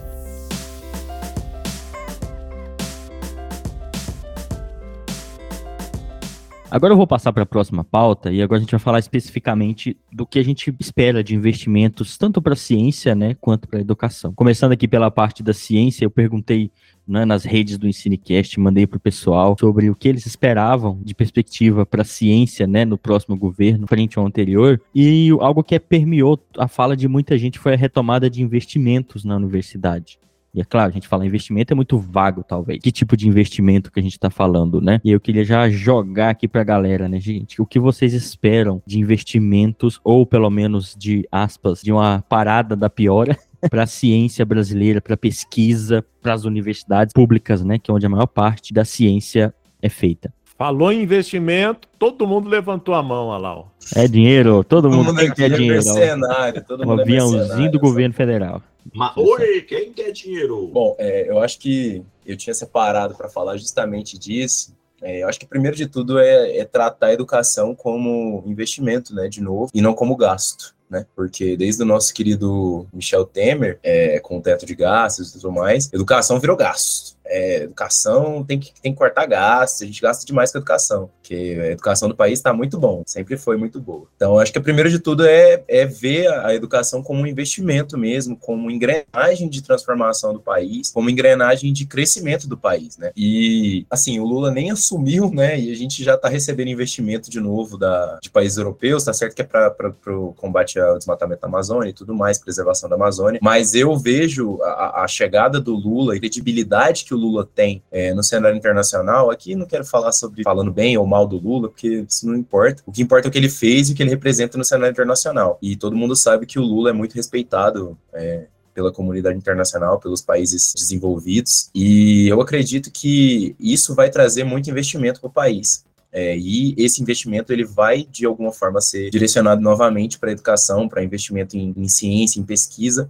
Agora eu vou passar para a próxima pauta e agora a gente vai falar especificamente do que a gente espera de investimentos tanto para a ciência, né, quanto para a educação. Começando aqui pela parte da ciência, eu perguntei né, nas redes do Ensinecast, mandei para o pessoal sobre o que eles esperavam de perspectiva para a ciência, né, no próximo governo, frente ao anterior, e algo que permeou a fala de muita gente foi a retomada de investimentos na universidade. E é claro, a gente fala investimento é muito vago, talvez. Que tipo de investimento que a gente está falando, né? E eu queria já jogar aqui para a galera, né, gente? O que vocês esperam de investimentos, ou pelo menos de aspas, de uma parada da piora para a ciência brasileira, para pesquisa, para as universidades públicas, né, que é onde a maior parte da ciência é feita. Falou em investimento, todo mundo levantou a mão, Alau. É dinheiro, todo, todo mundo, mundo quer dinheiro. Mercenário, todo um mundo é aviãozinho do governo federal. Mas, oi, quem quer dinheiro? Bom, é, eu acho que eu tinha separado para falar justamente disso. É, eu acho que primeiro de tudo é, é tratar a educação como investimento, né, de novo, e não como gasto né? Porque desde o nosso querido Michel Temer, é, com o teto de gastos e tudo mais, educação virou gasto é, educação tem que, tem que cortar gastos, a gente gasta demais com a educação, porque a educação do país está muito bom, sempre foi muito boa. Então, acho que o primeiro de tudo é, é ver a educação como um investimento mesmo, como engrenagem de transformação do país, como engrenagem de crescimento do país, né? E, assim, o Lula nem assumiu, né? E a gente já está recebendo investimento de novo da, de países europeus, tá certo que é para o combate ao desmatamento da Amazônia e tudo mais, preservação da Amazônia, mas eu vejo a, a chegada do Lula e credibilidade que o Lula tem é, no cenário internacional, aqui não quero falar sobre falando bem ou mal do Lula, porque isso não importa. O que importa é o que ele fez e o que ele representa no cenário internacional. E todo mundo sabe que o Lula é muito respeitado é, pela comunidade internacional, pelos países desenvolvidos. E eu acredito que isso vai trazer muito investimento para o país. É, e esse investimento ele vai de alguma forma ser direcionado novamente para educação, para investimento em, em ciência, em pesquisa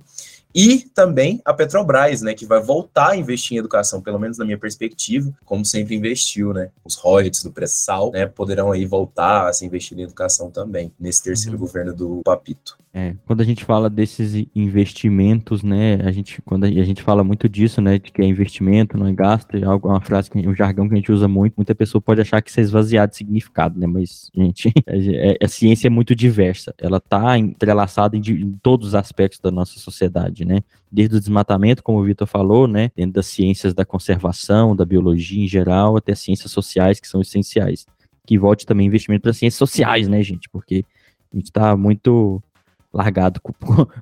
e também a Petrobras, né, que vai voltar a investir em educação, pelo menos na minha perspectiva, como sempre investiu, né? Os royalties do pré-sal, né, poderão aí voltar a se investir em educação também, nesse terceiro uhum. governo do Papito. É, quando a gente fala desses investimentos, né, a gente, quando a, gente fala muito disso, né, de que é investimento, não é gasto, é algo, uma frase, que, um jargão que a gente usa muito, muita pessoa pode achar que isso é esvaziado de significado, né, mas, gente, é, a ciência é muito diversa, ela está entrelaçada em, em, todos os aspectos da nossa sociedade, né, desde o desmatamento, como o Vitor falou, né, dentro das ciências da conservação, da biologia em geral, até ciências sociais que são essenciais, que volte também investimento para ciências sociais, né, gente, porque A gente tá muito largado com,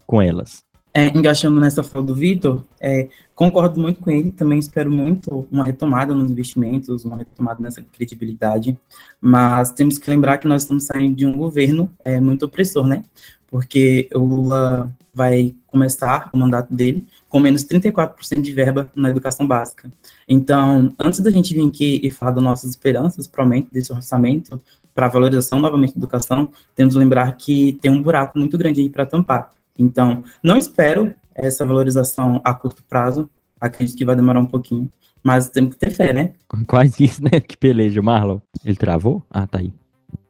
com elas. É, engaixando nessa fala do Vitor, é, concordo muito com ele, também espero muito uma retomada nos investimentos, uma retomada nessa credibilidade, mas temos que lembrar que nós estamos saindo de um governo é, muito opressor, né? Porque o Lula vai começar o mandato dele com menos 34% de verba na educação básica. Então, antes da gente vir aqui e falar das nossas esperanças para o aumento desse orçamento, para a valorização novamente da educação, temos que lembrar que tem um buraco muito grande aí para tampar. Então, não espero essa valorização a curto prazo, acredito que vai demorar um pouquinho, mas temos que ter fé, né? Quase isso, né? Que peleja, Marlon. Ele travou? Ah, tá aí.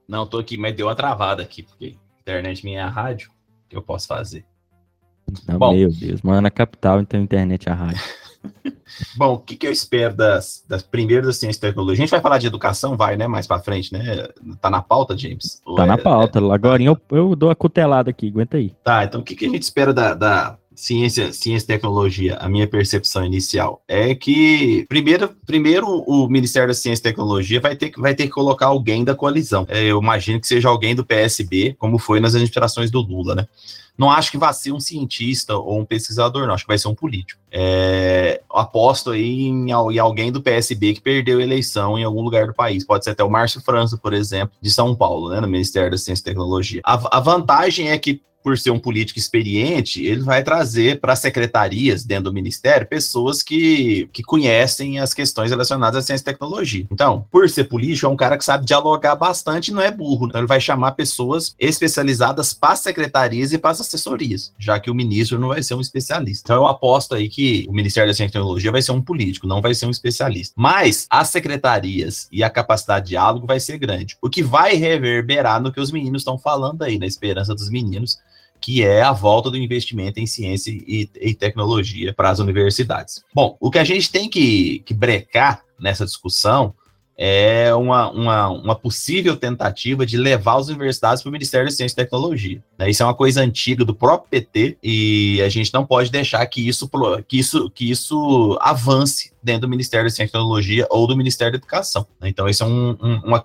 Não, tô aqui, mas deu uma travada aqui, porque internet minha é a rádio, eu posso fazer? Não, Bom, meu Deus, mano, na capital, então internet é a rádio. Bom, o que, que eu espero das, das primeiras das ciências e tecnologia? A gente vai falar de educação, vai, né? Mais para frente, né? Tá na pauta, James? Tá é, na pauta. É... Agora eu, eu dou a cutelada aqui, aguenta aí. Tá, então o que, que a gente espera da, da ciência, ciência e tecnologia? A minha percepção inicial é que, primeiro, primeiro o Ministério da Ciência e Tecnologia vai ter, vai ter que colocar alguém da coalizão. É, eu imagino que seja alguém do PSB, como foi nas administrações do Lula, né? Não acho que vai ser um cientista ou um pesquisador, não. Acho que vai ser um político. É, aposto aí em, em, alguém do PSB que perdeu a eleição em algum lugar do país. Pode ser até o Márcio França, por exemplo, de São Paulo, né, no Ministério da Ciência e Tecnologia. A, a vantagem é que por ser um político experiente, ele vai trazer para secretarias dentro do ministério pessoas que, que conhecem as questões relacionadas à ciência e tecnologia. Então, por ser político, é um cara que sabe dialogar bastante e não é burro. Então, ele vai chamar pessoas especializadas para as secretarias e para as assessorias, já que o ministro não vai ser um especialista. Então, eu aposto aí que o Ministério da Ciência e Tecnologia vai ser um político, não vai ser um especialista. Mas as secretarias e a capacidade de diálogo vai ser grande, o que vai reverberar no que os meninos estão falando aí, na esperança dos meninos que é a volta do investimento em ciência e, e tecnologia para as universidades. Bom, o que a gente tem que, que brecar nessa discussão é uma, uma, uma, possível tentativa de levar as universidades para o Ministério da Ciência e Tecnologia. Né? Isso é uma coisa antiga do próprio PT e a gente não pode deixar que isso, que isso, que isso avance dentro do Ministério da Ciência e Tecnologia ou do Ministério da Educação. Né? Então, esse é um, um, uma,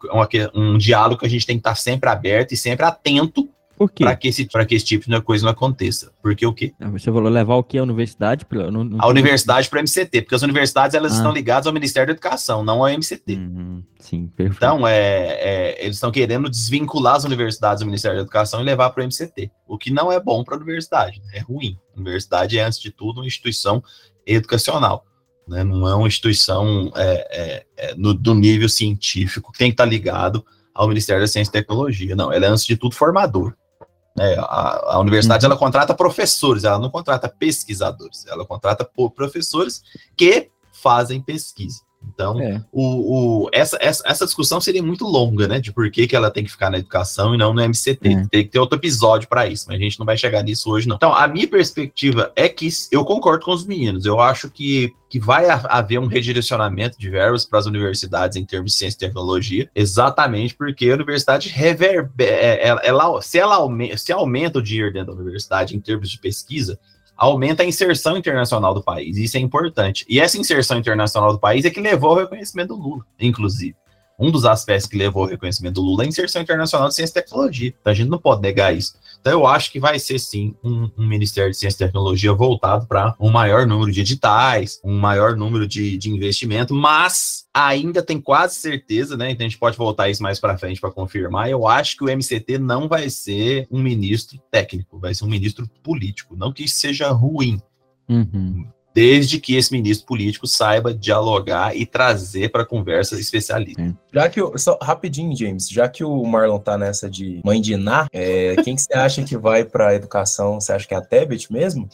um diálogo que a gente tem que estar sempre aberto e sempre atento por quê? Para que, esse, que esse tipo de coisa não aconteça. Porque o quê? Ah, você falou levar o quê? A universidade? Pra, não, não... A universidade para o MCT, porque as universidades elas ah. estão ligadas ao Ministério da Educação, não ao MCT. Uhum, sim, perfeito. Então, é, é eles estão querendo desvincular as universidades do Ministério da Educação e levar para o MCT, o que não é bom para a universidade, né? é ruim. A universidade é, antes de tudo, uma instituição educacional. Né? Não é uma instituição é, é, é no, do nível científico que tem que estar ligado ao Ministério da Ciência e Tecnologia. Não, ela é, antes de tudo, formador. É, a, a, universidade uhum. ela contrata professores, ela não contrata pesquisadores, ela contrata professores que fazem pesquisa. Então, é. o, o, essa, essa, essa, discussão seria muito longa, né? De por que, que ela tem que ficar na educação e não no MCT. É. Tem que ter outro episódio para isso, mas a gente não vai chegar nisso hoje, não. Então, a minha perspectiva é que eu concordo com os meninos. Eu acho que que vai haver um redirecionamento de verbas para as universidades em termos de ciência e tecnologia, exatamente porque a universidade reverbera, é, ela, ela, se ela aumenta, se aumenta o dinheiro dentro da universidade em termos de pesquisa, aumenta a inserção internacional do país, isso é importante. E essa inserção internacional do país é que levou ao reconhecimento do Lula, inclusive um dos aspectos que levou ao reconhecimento do Lula é a inserção internacional de ciência e tecnologia. Então a gente não pode negar isso. Então eu acho que vai ser sim um, um Ministério de Ciência e Tecnologia voltado para um maior número de editais, um maior número de, de investimento, mas ainda tem quase certeza, né? Então a gente pode voltar isso mais para frente para confirmar. Eu acho que o MCT não vai ser um ministro técnico, vai ser um ministro político. Não que isso seja ruim. Uhum desde que esse ministro político saiba dialogar e trazer para a conversa especialistas. Já que o, só rapidinho, James, já que o Marlon tá nessa de mãe de Iná, é, quem que você acha que vai para a educação? Você acha que é a Tebet mesmo?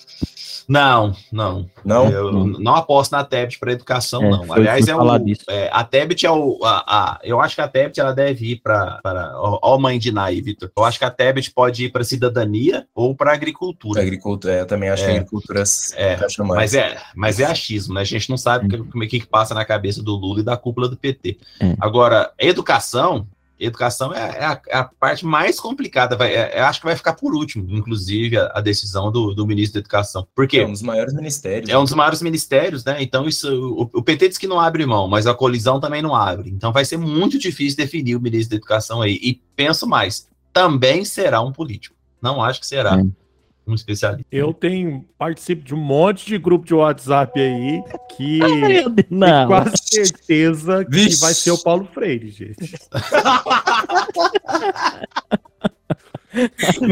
Não, não. Não? Eu não, não aposto na Tebet para educação, é, não. Aliás, é, o, é, a Tebet é o. A, a, eu acho que a Tebet ela deve ir para. Ó, mãe de Iná aí, Vitor. Eu acho que a Tebet pode ir para cidadania ou para agricultura. Agricultura, é, eu também acho que a é. agricultura é, mas é mas é achismo, né? A gente não sabe o que, que, que, passa na cabeça do Lula e da cúpula do PT. É. Agora, educação, educação é, é, a, é, a, parte mais complicada. Vai, é, acho que vai ficar por último, inclusive, a, a decisão do, do, ministro da Educação. Porque é um dos maiores ministérios. É um dos maiores ministérios, né? Então, isso, o, o, PT diz que não abre mão, mas a colisão também não abre. Então, vai ser muito difícil definir o ministro da Educação aí. E penso mais, também será um político. Não acho que será É. um especialista. Eu tenho, participo de um monte de grupo de WhatsApp aí que tenho Não. quase certeza que Vixe. vai ser o Paulo Freire, gente.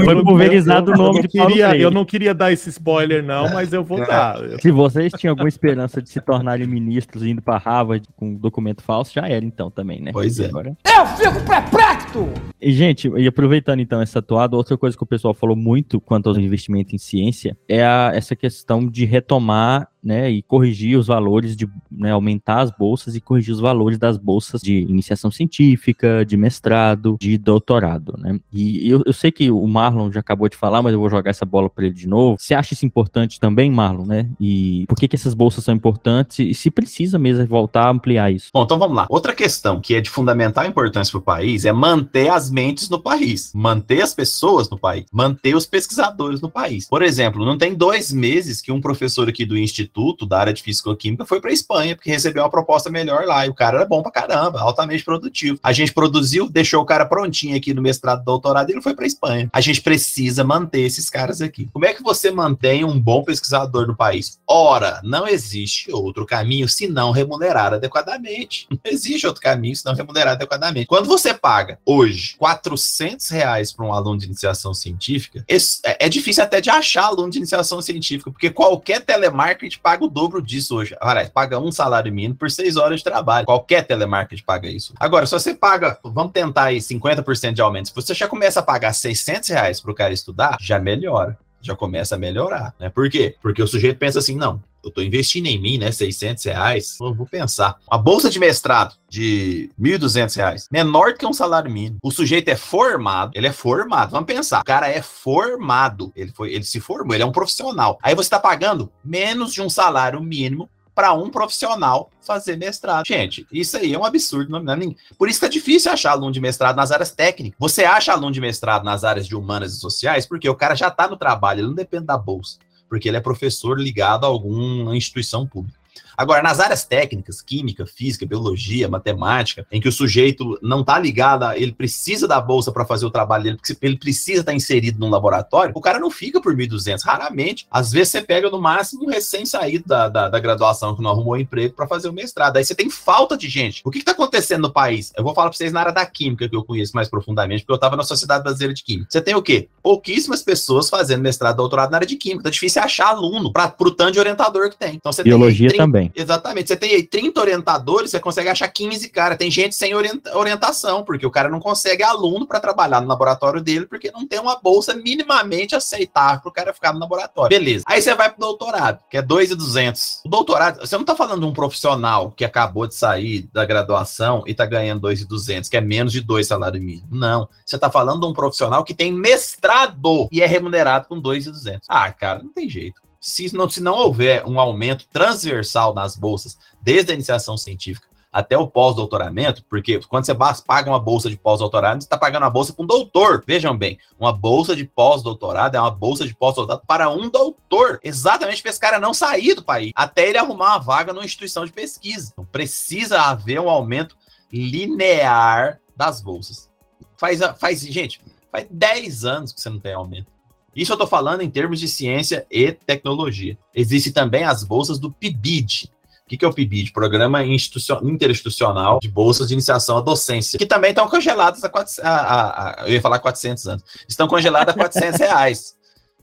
Foi pulverizado o eu nome não de Paulo queria, Freire. Eu não queria dar esse spoiler, não, mas eu vou dar. Se vocês tinham alguma esperança de se tornarem ministros indo pra Harvard com um documento falso, já era então também, né? Pois é. Agora... Eu fico perplexo! E, gente, e aproveitando então essa toada, outra coisa que o pessoal falou muito quanto ao investimento em ciência é a- essa questão de retomar né, e corrigir os valores, de né, aumentar as bolsas e corrigir os valores das bolsas de iniciação científica, de mestrado, de doutorado. Né? E eu, eu sei que o Marlon já acabou de falar, mas eu vou jogar essa bola para ele de novo. Você acha isso importante também, Marlon? Né? E por que, que essas bolsas são importantes e se precisa mesmo voltar a ampliar isso? Bom, então vamos lá. Outra questão que é de fundamental importância para o país é manter as mentes no país, manter as pessoas no país, manter os pesquisadores no país. Por exemplo, não tem dois meses que um professor aqui do Instituto da área de Físico-Química foi para Espanha, porque recebeu uma proposta melhor lá, e o cara era bom pra caramba, altamente produtivo. A gente produziu, deixou o cara prontinho aqui no mestrado, doutorado, e ele foi para Espanha. A gente precisa manter esses caras aqui. Como é que você mantém um bom pesquisador no país? Ora, não existe outro caminho se não remunerar adequadamente. Não existe outro caminho se não remunerar adequadamente. Quando você paga hoje 400 reais para um aluno de iniciação científica, é, é difícil até de achar aluno de iniciação científica, porque qualquer telemarketing paga o dobro disso hoje. Aliás, paga um salário mínimo por seis horas de trabalho. Qualquer telemarketing paga isso. Agora, se você paga, vamos tentar aí 50% de aumento, se você já começa a pagar 600 reais para o cara estudar, já melhora. Já começa a melhorar, né? Por quê? Porque o sujeito pensa assim, não, eu tô investindo em mim, né? 600 reais, eu vou pensar. Uma bolsa de mestrado de 1.200 reais, menor que um salário mínimo. O sujeito é formado, ele é formado, vamos pensar. O cara é formado, ele, foi, ele se formou, ele é um profissional. Aí você tá pagando menos de um salário mínimo para um profissional fazer mestrado. Gente, isso aí é um absurdo. Não, é Por isso que é difícil achar aluno de mestrado nas áreas técnicas. Você acha aluno de mestrado nas áreas de humanas e sociais porque o cara já está no trabalho, ele não depende da bolsa, porque ele é professor ligado a alguma instituição pública. Agora, nas áreas técnicas, química, física, biologia, matemática, em que o sujeito não está ligado, a, ele precisa da bolsa para fazer o trabalho dele, porque ele precisa estar inserido num laboratório, o cara não fica por 1.200, raramente. Às vezes você pega no máximo um recém-saído da, da, da graduação que não arrumou emprego para fazer o mestrado. Aí você tem falta de gente. O que está acontecendo no país? Eu vou falar para vocês na área da química, que eu conheço mais profundamente, porque eu estava na Sociedade Brasileira de Química. Você tem o quê? Pouquíssimas pessoas fazendo mestrado, doutorado na área de química. Tá difícil achar aluno para o tanto de orientador que tem. Então você Biologia tem, também. Exatamente. Você tem aí 30 orientadores, você consegue achar 15 cara. Tem gente sem orienta- orientação, porque o cara não consegue aluno para trabalhar no laboratório dele, porque não tem uma bolsa minimamente aceitável para o cara ficar no laboratório. Beleza. Aí você vai pro doutorado, que é 2,200. O doutorado, você não tá falando de um profissional que acabou de sair da graduação e tá ganhando 2,200, que é menos de dois salários mínimos. Não. Você tá falando de um profissional que tem mestrado e é remunerado com 2,200. Ah, cara, não tem jeito. Se não, se não houver um aumento transversal nas bolsas, desde a iniciação científica até o pós-doutoramento, porque quando você paga uma bolsa de pós-doutorado, você está pagando uma bolsa para um doutor. Vejam bem, uma bolsa de pós-doutorado é uma bolsa de pós-doutorado para um doutor. Exatamente para esse cara não sair do país, até ele arrumar uma vaga numa instituição de pesquisa. Então, precisa haver um aumento linear das bolsas. Faz, faz, gente, faz 10 anos que você não tem aumento. Isso eu estou falando em termos de ciência e tecnologia. Existem também as bolsas do PIBID. O que, que é o PIBID? Programa Institucio- Interinstitucional de Bolsas de Iniciação à Docência, que também estão congeladas há, 400 a- a- a- eu ia falar 400 anos. Estão congeladas a 400 reais.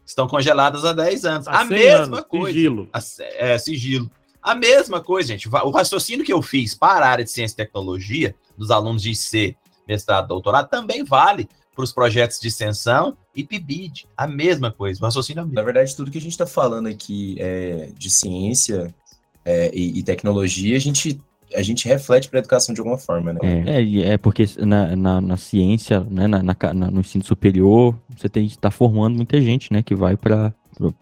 Estão congeladas há 10 anos. Há a 100 mesma anos, coisa. sigilo. A- é, sigilo. A mesma coisa, gente. O raciocínio que eu fiz para a área de ciência e tecnologia, dos alunos de IC, mestrado, doutorado, também vale para os projetos de extensão e PIBID. A mesma coisa. O raciocínio é o mesmo. Na verdade, tudo que a gente está falando aqui é, de ciência é, e, e tecnologia, a gente, a gente reflete para a educação de alguma forma, né? É, é, é porque na, na, na ciência, né, na, na no ensino superior, você tem que estar formando muita gente, né, que vai para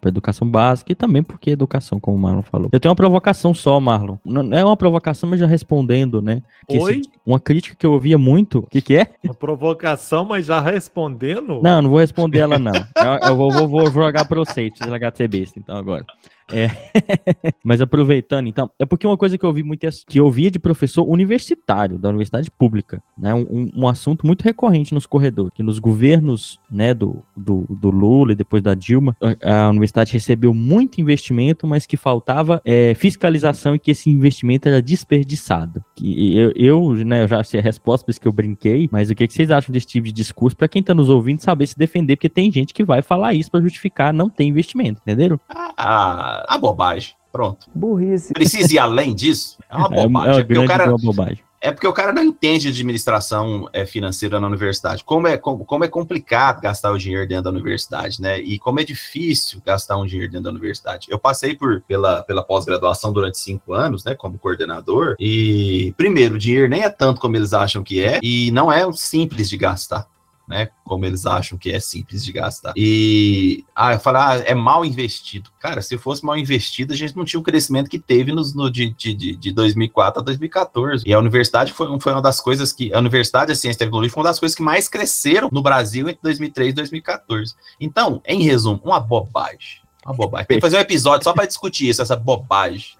para educação básica e também porque educação, como o Marlon falou. Eu tenho uma provocação só, Marlon. Não é uma provocação, mas já respondendo, né? que esse- Oi? uma crítica que eu ouvia muito. O que, que é? Uma provocação, mas já respondendo? Não, não vou responder ela, não. Eu, eu vou, vou- vou jogar para vocês, pra vocês largar de ser besta, então, agora. É. Mas aproveitando, então, é porque uma coisa que eu ouvi muito é que eu ouvia de professor universitário, da universidade pública, né? Um, um assunto muito recorrente nos corredores, que nos governos, né, do, do, do Lula e depois da Dilma, a, a, universidade recebeu muito investimento, mas que faltava é, fiscalização e que esse investimento era desperdiçado. E eu, eu, né, eu já sei a resposta, por isso que eu brinquei, mas o que, que vocês acham desse tipo de discurso para quem tá nos ouvindo saber se defender, porque tem gente que vai falar isso para justificar não ter investimento, entenderam? Ah, a bobagem. Pronto. Burrice. Precisa ir além disso? É uma bobagem. É, é, é porque o cara, bobagem. É porque o cara não entende administração é, financeira na universidade. Como é, como, como, é complicado gastar o dinheiro dentro da universidade, né? E como é difícil gastar um dinheiro dentro da universidade. Eu passei por, pela, pela pós-graduação durante cinco anos, né? Como coordenador. E, primeiro, o dinheiro nem é tanto como eles acham que é, e não é simples de gastar né? Como eles acham que é simples de gastar. E ah, eu falo, ah, é mal investido. Cara, se fosse mal investido, a gente não tinha o crescimento que teve nos, no, de, de, de 2004 a 2014. E a universidade foi, foi uma das coisas que. A Universidade da Ciência e Tecnologia foi uma das coisas que mais cresceram no Brasil entre 2003 e 2014. Então, em resumo, uma bobagem. Uma bobagem. Tem que fazer um episódio só para discutir isso, essa bobagem.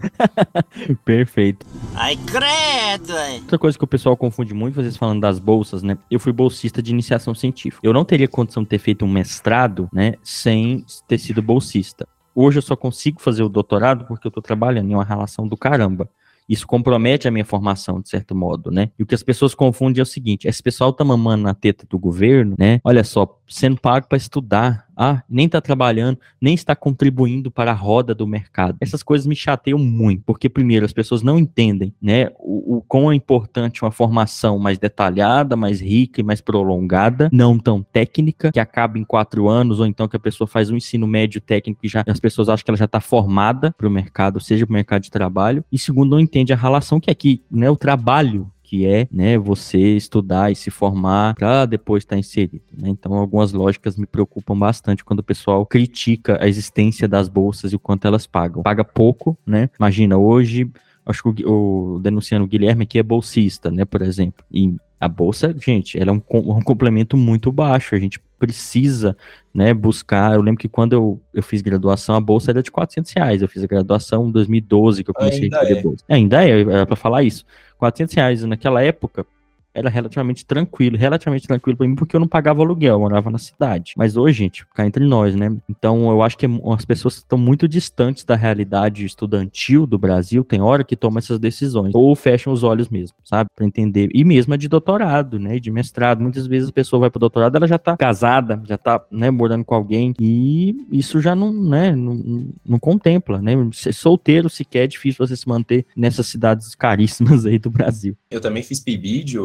Perfeito. Ai, credo! Outra coisa que o pessoal confunde muito, vocês falando das bolsas, né? Eu fui bolsista de iniciação científica. Eu não teria condição de ter feito um mestrado, né, sem ter sido bolsista. Hoje eu só consigo fazer o doutorado porque eu tô trabalhando em uma relação do caramba. Isso compromete a minha formação, de certo modo, né? E o que as pessoas confundem é o seguinte: esse pessoal tá mamando na teta do governo, né? Olha só, sendo pago para estudar, ah, nem está trabalhando, nem está contribuindo para a roda do mercado. Essas coisas me chateiam muito, porque primeiro as pessoas não entendem, né, o, o quão é importante uma formação mais detalhada, mais rica e mais prolongada, não tão técnica, que acaba em quatro anos, ou então que a pessoa faz um ensino médio técnico e já as pessoas acham que ela já está formada para o mercado, seja para o mercado de trabalho. E segundo, não entende a relação que aqui, né, o trabalho que é, né, você estudar e se formar para depois estar tá inserido. Né? Então, algumas lógicas me preocupam bastante quando o pessoal critica a existência das bolsas e o quanto elas pagam. Paga pouco, né? Imagina, hoje, acho que o, o denunciando o Guilherme aqui é bolsista, né, por exemplo, e a bolsa, gente, ela é um, um complemento muito baixo. A gente precisa, né, buscar. Eu lembro que quando eu, eu fiz graduação, a bolsa era de 400 reais. Eu fiz a graduação em 2012 que eu comecei Ainda a é. bolsa. Ainda é, era para falar isso. 400 reais naquela época era relativamente tranquilo, relativamente tranquilo para mim, porque eu não pagava aluguel, eu morava na cidade. Mas hoje, gente, ficar entre nós, né? Então eu acho que as pessoas estão muito distantes da realidade estudantil do Brasil, tem hora que tomam essas decisões, ou fecham os olhos mesmo, sabe? Para entender. E mesmo a de doutorado, né? De mestrado. Muitas vezes a pessoa vai para doutorado, ela já tá casada, já tá, né, morando com alguém, e isso já não, né, não, não contempla, né? Ser solteiro sequer é difícil você se manter nessas cidades caríssimas aí do Brasil. Eu também fiz PIBID,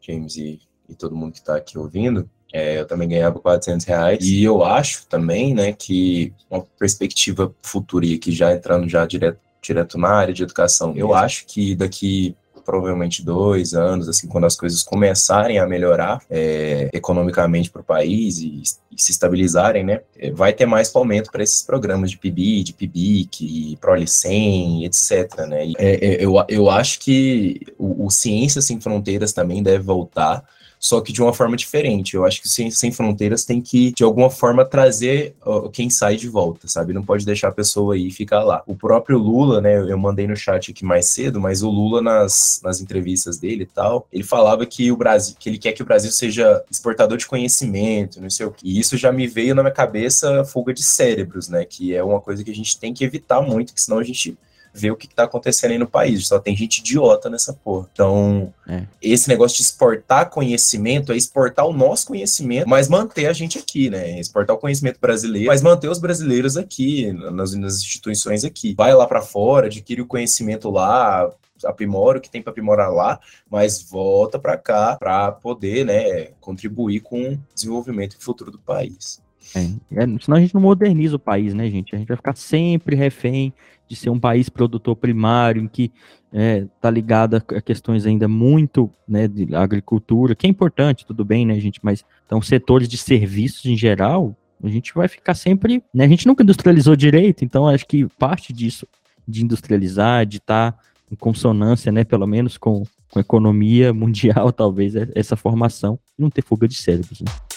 James e, e todo mundo que está aqui ouvindo, é, eu também ganhava 400 reais. E eu acho também, né, que uma perspectiva futura, e aqui já entrando já direto, direto na área de educação, eu acho que daqui provavelmente dois anos, assim, quando as coisas começarem a melhorar é, economicamente para o país e, e, se estabilizarem, né, é, vai ter mais fomento para esses programas de PIB, de PIBIC, ProLicem, etc. Né? É, é, eu, eu acho que o, o Sem Fronteiras também deve voltar só que de uma forma diferente. Eu acho que Sem, Sem Fronteiras tem que, de alguma forma, trazer quem sai de volta, sabe? Não pode deixar a pessoa aí ficar lá. O próprio Lula, né, eu mandei no chat aqui mais cedo, mas o Lula, nas, nas entrevistas dele e tal, ele falava que o Brasil, que ele quer que o Brasil seja exportador de conhecimento, não sei o que. E isso já me veio na minha cabeça fuga de cérebros, né? Que é uma coisa que a gente tem que evitar muito, que senão a gente ver o que está acontecendo aí no país. Só tem gente idiota nessa porra. Então, é. esse negócio de exportar conhecimento é exportar o nosso conhecimento, mas manter a gente aqui, né? Exportar o conhecimento brasileiro, mas manter os brasileiros aqui, nas, nas instituições aqui. Vai lá para fora, adquire o conhecimento lá, aprimora o que tem para aprimorar lá, mas volta para cá para poder, né, contribuir com o desenvolvimento e futuro do país. É, é, senão a gente não moderniza o país, né, gente? A gente vai ficar sempre refém de ser um país produtor primário, em que está é, tá ligado a questões ainda muito né, de agricultura, que é importante, tudo bem, né, gente? Mas então, setores de serviços em geral, a gente vai ficar sempre. Né, a gente nunca industrializou direito, então acho que parte disso, de industrializar, de estar tá em consonância, né, pelo menos com, com a economia mundial, talvez, é essa formação, não ter fuga de cérebros. Né?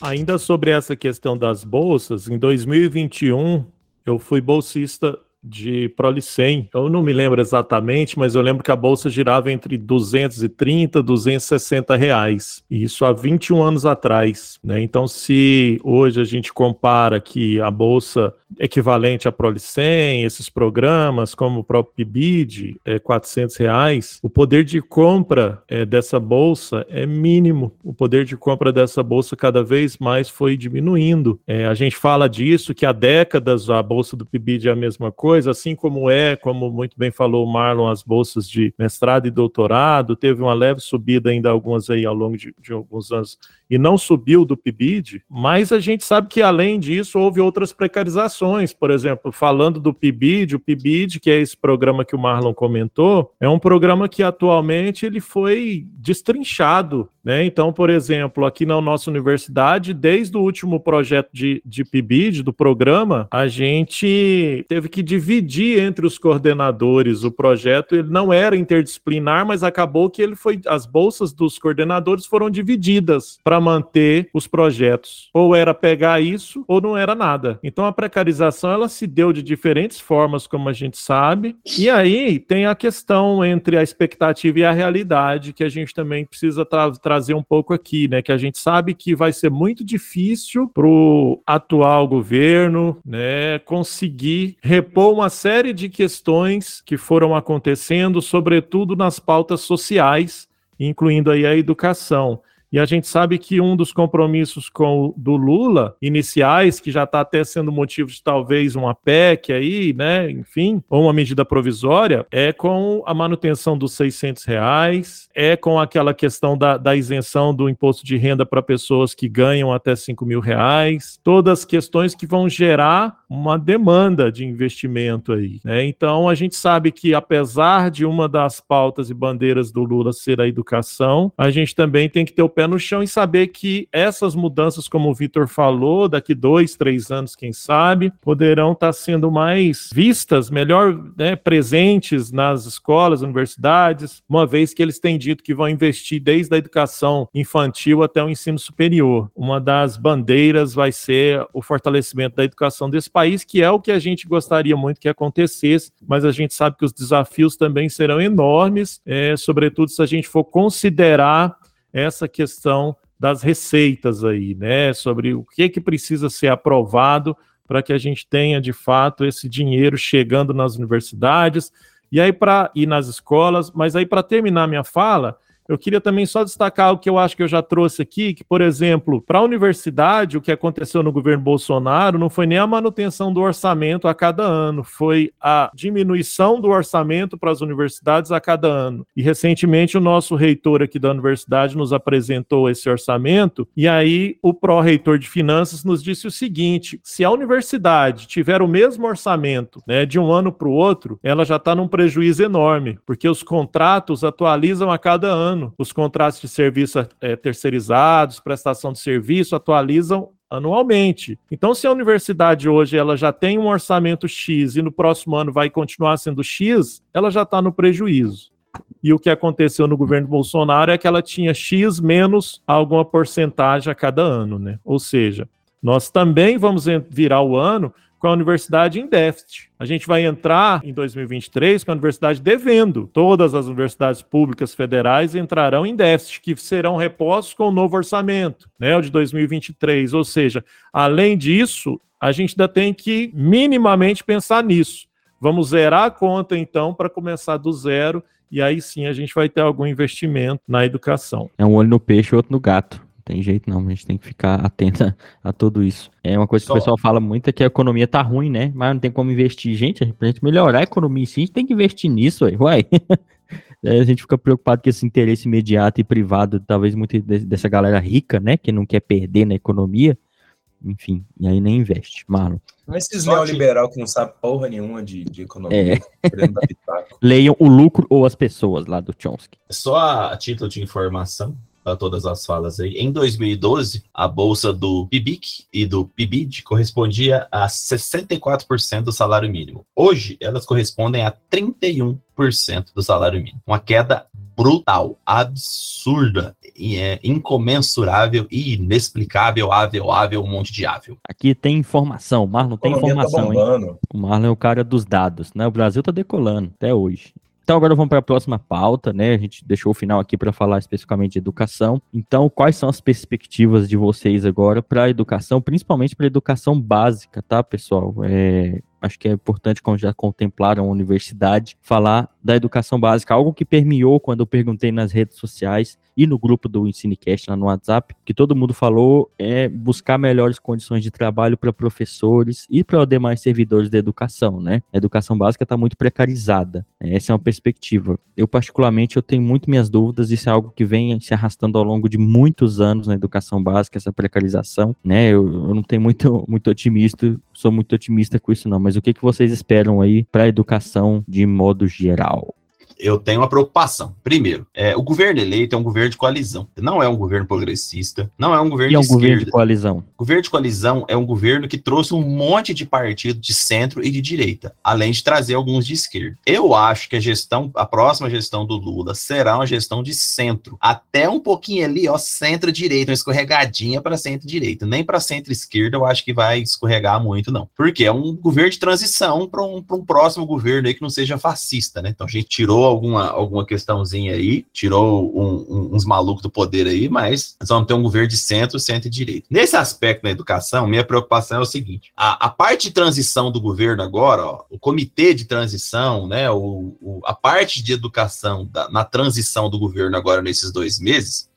Ainda sobre essa questão das bolsas, em 2021 eu fui bolsista de Prolicem. Eu não me lembro exatamente, mas eu lembro que a bolsa girava entre 230 e 260 reais. Isso há 21 anos atrás. Né? Então, se hoje a gente compara que a bolsa equivalente a Prolicem, esses programas como o próprio PIBID, é 400 reais, o poder de compra é, dessa bolsa é mínimo. O poder de compra dessa bolsa cada vez mais foi diminuindo. É, a gente fala disso, que há décadas a bolsa do PIBID é a mesma coisa, assim como é, como muito bem falou o Marlon, as bolsas de mestrado e doutorado, teve uma leve subida ainda algumas aí ao longo de, de alguns anos e não subiu do PIBID, mas a gente sabe que além disso houve outras precarizações, por exemplo, falando do PIBID, o PIBID, que é esse programa que o Marlon comentou, é um programa que atualmente ele foi destrinchado, né? Então, por exemplo, aqui na nossa universidade, desde o último projeto de, de PIBID, do programa, a gente teve que dividir entre os coordenadores o projeto, ele não era interdisciplinar, mas acabou que ele foi, as bolsas dos coordenadores foram divididas para manter os projetos. Ou era pegar isso ou não era nada. Então a precarização ela se deu de diferentes formas, como a gente sabe. E aí tem a questão entre a expectativa e a realidade que a gente também precisa tra trazer um pouco aqui, né? Que a gente sabe que vai ser muito difícil para o atual governo, né, conseguir repor uma série de questões que foram acontecendo, sobretudo nas pautas sociais, incluindo aí a educação. E a gente sabe que um dos compromissos com do Lula iniciais, que já está até sendo motivo de talvez uma PEC aí, né, enfim, ou uma medida provisória, é com a manutenção dos 600 reais, é com aquela questão da, da isenção do imposto de renda para pessoas que ganham até 5 mil reais, todas questões que vão gerar uma demanda de investimento aí. Né? Então a gente sabe que apesar de uma das pautas e bandeiras do Lula ser a educação, a gente também tem que ter o pé no chão e saber que essas mudanças, como o Vitor falou, daqui dois, três anos, quem sabe, poderão estar sendo mais vistas, melhor né, presentes nas escolas, universidades, uma vez que eles têm dito que vão investir desde a educação infantil até o ensino superior. Uma das bandeiras vai ser o fortalecimento da educação desse país, que é o que a gente gostaria muito que acontecesse, mas a gente sabe que os desafios também serão enormes, é, sobretudo se a gente for considerar essa questão das receitas aí, né? Sobre o que que precisa ser aprovado para que a gente tenha de fato esse dinheiro chegando nas universidades e aí para ir nas escolas. Mas aí para terminar minha fala, eu queria também só destacar o que eu acho que eu já trouxe aqui, que, por exemplo, para a universidade, o que aconteceu no governo Bolsonaro não foi nem a manutenção do orçamento a cada ano, foi a diminuição do orçamento para as universidades a cada ano. E recentemente o nosso reitor aqui da universidade nos apresentou esse orçamento, e aí o pró-reitor de finanças nos disse o seguinte: se a universidade tiver o mesmo orçamento né, de um ano para o outro, ela já está num prejuízo enorme, porque os contratos atualizam a cada ano ano. Os contratos de serviço é, terceirizados, prestação de serviço, atualizam anualmente. Então, se a universidade hoje ela já tem um orçamento X e no próximo ano vai continuar sendo X, ela já está no prejuízo. E o que aconteceu no governo Bolsonaro é que ela tinha X menos alguma porcentagem a cada ano, né? Ou seja, nós também vamos virar o ano com a universidade em déficit. A gente vai entrar em 2023 com a universidade devendo. Todas as universidades públicas federais entrarão em déficit, que serão repostos com o novo orçamento, né, o de 2023. Ou seja, além disso, a gente ainda tem que minimamente pensar nisso. Vamos zerar a conta, então, para começar do zero, e aí sim a gente vai ter algum investimento na educação. É um olho no peixe e outro no gato tem jeito não, a gente tem que ficar atenta a tudo isso. É uma coisa que Só... o pessoal fala muito é que a economia tá ruim, né? Mas não tem como investir. Gente, pra gente melhorar a economia sim, a gente tem que investir nisso, aí, uai. a gente fica preocupado com esse interesse imediato e privado, talvez muito dessa galera rica, né? Que não quer perder na economia. Enfim, e aí nem investe. Marlon. Mas esses neoliberal que não sabe porra nenhuma de, de economia. É. Leiam o lucro ou as pessoas lá do Chomsky. Só a título de informação, a todas as falas aí. Em 2012, a bolsa do PIBIC e do PIBID correspondia a 64% do salário mínimo. Hoje, elas correspondem a 31% do salário mínimo, uma queda brutal, absurda, e é incomensurável e inexplicável, ável, ável, um monte de ável. Aqui tem informação, o Marlon tem tá informação, hein? bombando. O Marlon é o cara dos dados, né? O Brasil tá decolando até hoje. Então agora vamos para a próxima pauta, né? A gente deixou o final aqui para falar especificamente de educação. Então, quais são as perspectivas de vocês agora para a educação, principalmente para a educação básica, tá, pessoal? É, acho que é importante, como já contemplaram a universidade, falar da educação básica, algo que permeou quando eu perguntei nas redes sociais e no grupo do Ensinecast lá no WhatsApp, que todo mundo falou é buscar melhores condições de trabalho para professores e para demais servidores da educação, né? A educação básica está muito precarizada. Essa é uma perspectiva. Eu particularmente eu tenho muito minhas dúvidas, isso é algo que vem se arrastando ao longo de muitos anos na educação básica, essa precarização, né? Eu, eu não tenho muito muito otimista, sou muito otimista com isso não, mas o que que vocês esperam aí para a educação de modo geral? Eu tenho uma preocupação. Primeiro, é, o governo eleito é um governo de coalizão. Não é um governo progressista, não é um governo E é um de governo esquerda. de coalizão. O governo de coalizão é um governo que trouxe um monte de partido de centro e de direita, além de trazer alguns de esquerda. Eu acho que a gestão, a próxima gestão do Lula será uma gestão de centro, até um pouquinho ali, ó, centro-direita, uma escorregadinha para centro-direita. Nem para centro-esquerda eu acho que vai escorregar muito, não. Porque é um governo de transição para um, pra um próximo governo aí que não seja fascista, né? Então a gente tirou alguma, alguma questãozinha aí, tirou um- um- uns malucos do poder aí, mas nós vamos ter um governo de centro, centro e direita. Nesse aspecto da educação, minha preocupação é o seguinte: a, a parte de transição do governo agora, ó, o comitê de transição, né, o, o- a parte de educação da- na transição do governo agora nesses dois meses,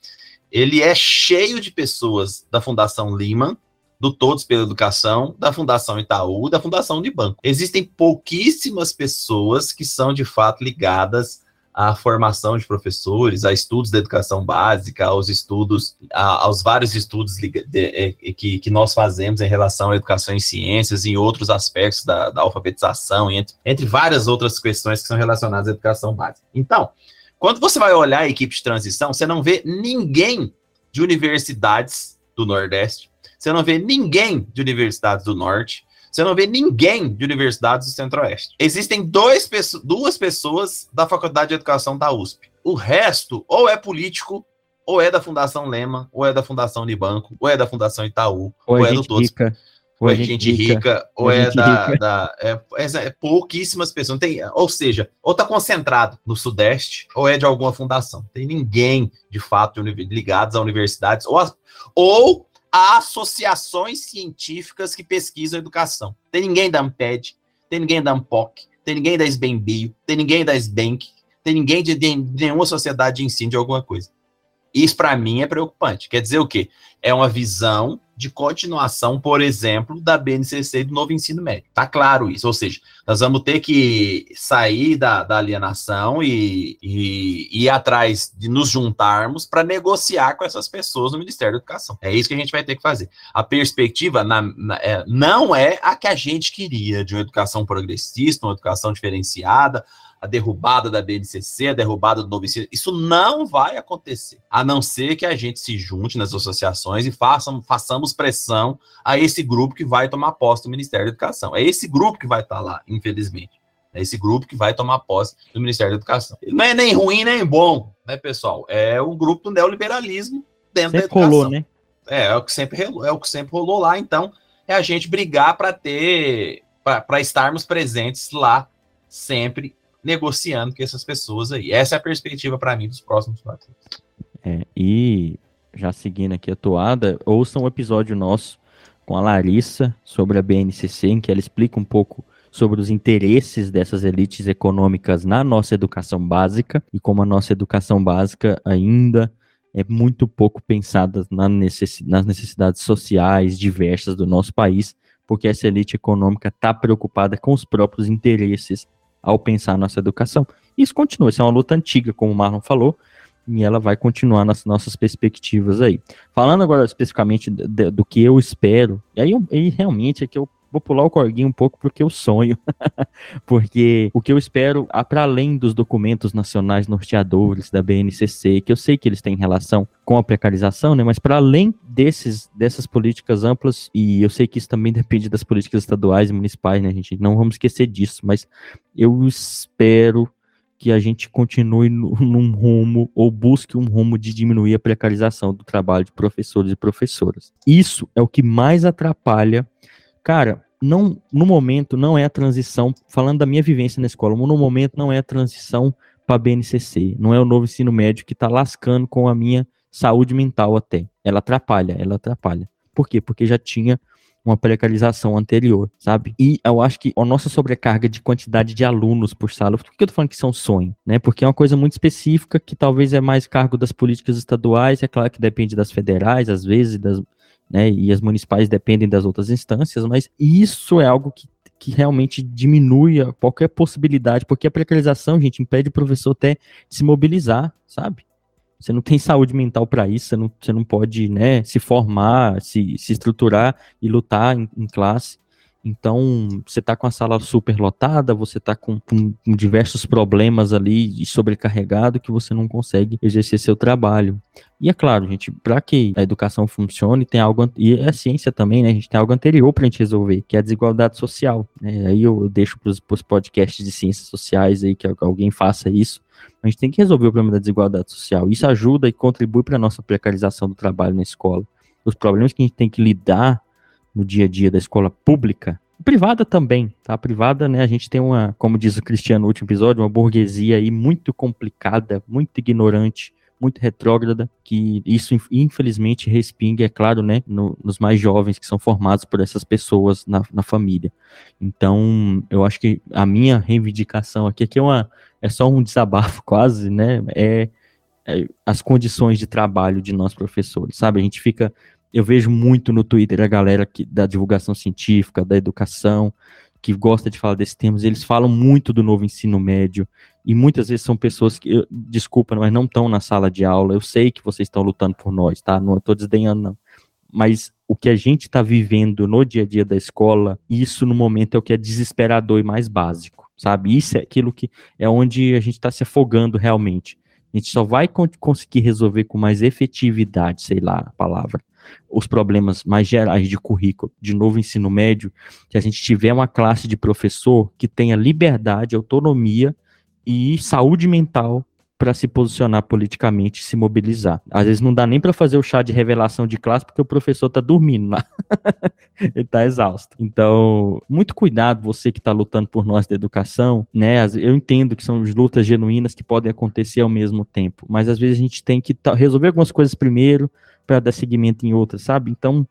ele é cheio de pessoas da Fundação Lehman, do Todos pela Educação, da Fundação Itaú, da Fundação Unibanco. Existem pouquíssimas pessoas que são de fato ligadas à formação de professores, a estudos da educação básica, aos estudos, a- aos vários estudos liga- de- eh, que, que nós fazemos em relação à educação em ciências e outros aspectos da, da alfabetização, entre, entre várias outras questões que são relacionadas à educação básica. Então, quando você vai olhar a equipe de transição, você não vê ninguém de universidades do Nordeste, você não vê ninguém de universidades do Norte, você não vê ninguém de universidades do Centro-Oeste. Existem dois, duas pessoas da Faculdade de Educação da USP. O resto, ou é político, ou é da Fundação Lema, ou é da Fundação Unibanco, ou é da Fundação Itaú, Ou ou é é do Todos rica. ou é gente rica, ou ou é é da. rica. da- é, é- é pouquíssimas pessoas. Tem, ou seja, ou está concentrado no Sudeste, ou é de alguma fundação. Tem ninguém, de fato, ligados a universidades, ou, a- ou a associações científicas que pesquisam educação. Tem ninguém da Amped, tem ninguém da Ampoc, tem ninguém da SBEMBio, tem ninguém da SBank, tem ninguém de, de nenhuma sociedade de ensino de alguma coisa. Isso, para mim, é preocupante. Quer dizer o quê? É uma visão de continuação, por exemplo, da BNCC do novo ensino médio. Tá claro isso. Ou seja, nós vamos ter que sair da, da alienação e, e ir atrás de nos juntarmos para negociar com essas pessoas no Ministério da Educação. É isso que a gente vai ter que fazer. A perspectiva na- na- é, não é a que a gente queria, de uma educação progressista, uma educação diferenciada, a derrubada da BNCC, a derrubada do novo ensino. Isso não vai acontecer, a não ser que a gente se junte nas associações e façam, façamos pressão a esse grupo que vai tomar posse do Ministério da Educação. É esse grupo que vai estar lá, infelizmente. É esse grupo que vai tomar posse do Ministério da Educação. Não é nem ruim nem bom, né, pessoal? É um grupo do neoliberalismo dentro da Sempre educação. rolou, né? É, é o que sempre rolou, é o que sempre rolou lá, então é a gente brigar para ter para estarmos presentes lá sempre negociando com essas pessoas aí. Essa é a perspectiva para mim dos próximos quatro anos. É, e já seguindo aqui a toada, ouçam um episódio nosso com a Larissa sobre a BNCC, em que ela explica um pouco sobre os interesses dessas elites econômicas na nossa educação básica e como a nossa educação básica ainda é muito pouco pensada na necessi- nas necessidades sociais diversas do nosso país, porque essa elite econômica está preocupada com os próprios interesses ao pensar nossa educação. Isso continua, isso é uma luta antiga, como o Marlon falou, e ela vai continuar nas nossas perspectivas aí. Falando agora especificamente de- do que eu espero, e aí, eu- e realmente é que eu vou pular o corguinho um pouco porque eu sonho, porque o que eu espero, para além dos documentos nacionais norteadores da BNCC, que eu sei que eles têm relação com a precarização, né, mas para além desses, dessas políticas amplas, e eu sei que isso também depende das políticas estaduais e municipais, né, gente, não vamos esquecer disso, mas eu espero que a gente continue num rumo ou busque um rumo de diminuir a precarização do trabalho de professores e professoras. Isso é o que mais atrapalha. Cara, não, no momento não é a transição, falando da minha vivência na escola, no momento não é a transição para BNCC, não é o novo ensino médio que está lascando com a minha saúde mental até. Ela atrapalha, ela atrapalha. Por quê? Porque já tinha uma precarização anterior, sabe? E eu acho que a nossa sobrecarga de quantidade de alunos por sala, por que eu tô falando que são sonho, né? Porque é uma coisa muito específica que talvez é mais cargo das políticas estaduais, é claro que depende das federais, às vezes, das, né, e as municipais dependem das outras instâncias, mas isso é algo que que realmente diminui qualquer possibilidade, porque a precarização, gente, impede o professor até de se mobilizar, sabe? Você não tem saúde mental para isso, você não, você não pode né, se formar, se, se estruturar e lutar em, em classe. Então, você está com a sala super lotada, você está com, com, diversos problemas ali e sobrecarregado que você não consegue exercer seu trabalho. E é claro, gente, para que a educação funcione, tem algo, e a ciência também, né? A gente tem algo anterior para a gente resolver, que é a desigualdade social. Né? Aí eu, eu deixo para os podcasts de ciências sociais aí que alguém faça isso. A gente tem que resolver o problema da desigualdade social. Isso ajuda e contribui para a nossa precarização do trabalho na escola. Os problemas que a gente tem que lidar no dia a dia da escola pública, privada também, tá? Privada, né, a gente tem uma, como diz o Cristiano no último episódio, uma burguesia aí muito complicada, muito ignorante, muito retrógrada, que isso infelizmente respinga, é claro, né, no, nos mais jovens que são formados por essas pessoas na, na família. Então, eu acho que a minha reivindicação aqui, aqui é, uma, é só um desabafo quase, né, é, é as condições de trabalho de nós professores, sabe? A gente fica eu vejo muito no Twitter a galera que, da divulgação científica, da educação, que gosta de falar desses temas, eles falam muito do novo ensino médio, e muitas vezes são pessoas que, eu, desculpa, mas não estão na sala de aula, eu sei que vocês estão lutando por nós, tá? Não estou desdenhando, não. Mas o que a gente está vivendo no dia a dia da escola, isso no momento é o que é desesperador e mais básico, sabe? Isso é aquilo que é onde a gente está se afogando realmente. A gente só vai conseguir resolver com mais efetividade, sei lá a palavra, os problemas mais gerais de currículo, de novo ensino médio, que a gente tiver uma classe de professor que tenha liberdade, autonomia e saúde mental para se posicionar politicamente se mobilizar. Às vezes não dá nem para fazer o chá de revelação de classe porque o professor está dormindo lá. Ele está exausto. Então, muito cuidado você que está lutando por nós da educação, né? Eu entendo que são lutas genuínas que podem acontecer ao mesmo tempo, mas às vezes a gente tem que resolver algumas coisas primeiro, para dar seguimento em outras, sabe? Então,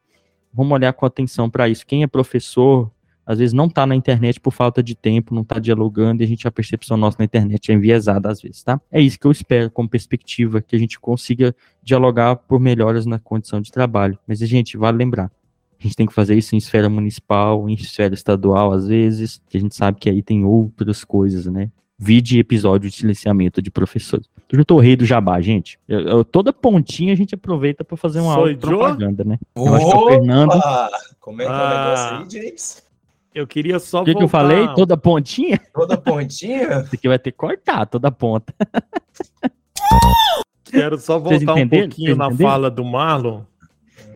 vamos olhar com atenção para isso. Quem é professor, às vezes não está na internet por falta de tempo, não está dialogando, e a gente a percepção nossa na internet é enviesada às vezes, tá? É isso que eu espero como perspectiva, que a gente consiga dialogar por melhoras na condição de trabalho. Mas, gente, vale lembrar, a gente tem que fazer isso em esfera municipal, em esfera estadual, às vezes, que a gente sabe que aí tem outras coisas, né? Vide episódio de silenciamento de professores. Eu tô rei do jabá, gente. Eu, eu, toda pontinha a gente aproveita para fazer uma aula de propaganda, né? Eu acho que o Fernando. Como é que é o negócio aí, James? Eu queria só. O que, que, eu falei? Toda pontinha? Toda pontinha? Isso aqui vai ter que cortar toda ponta. Quero só voltar um pouquinho na fala do Marlon.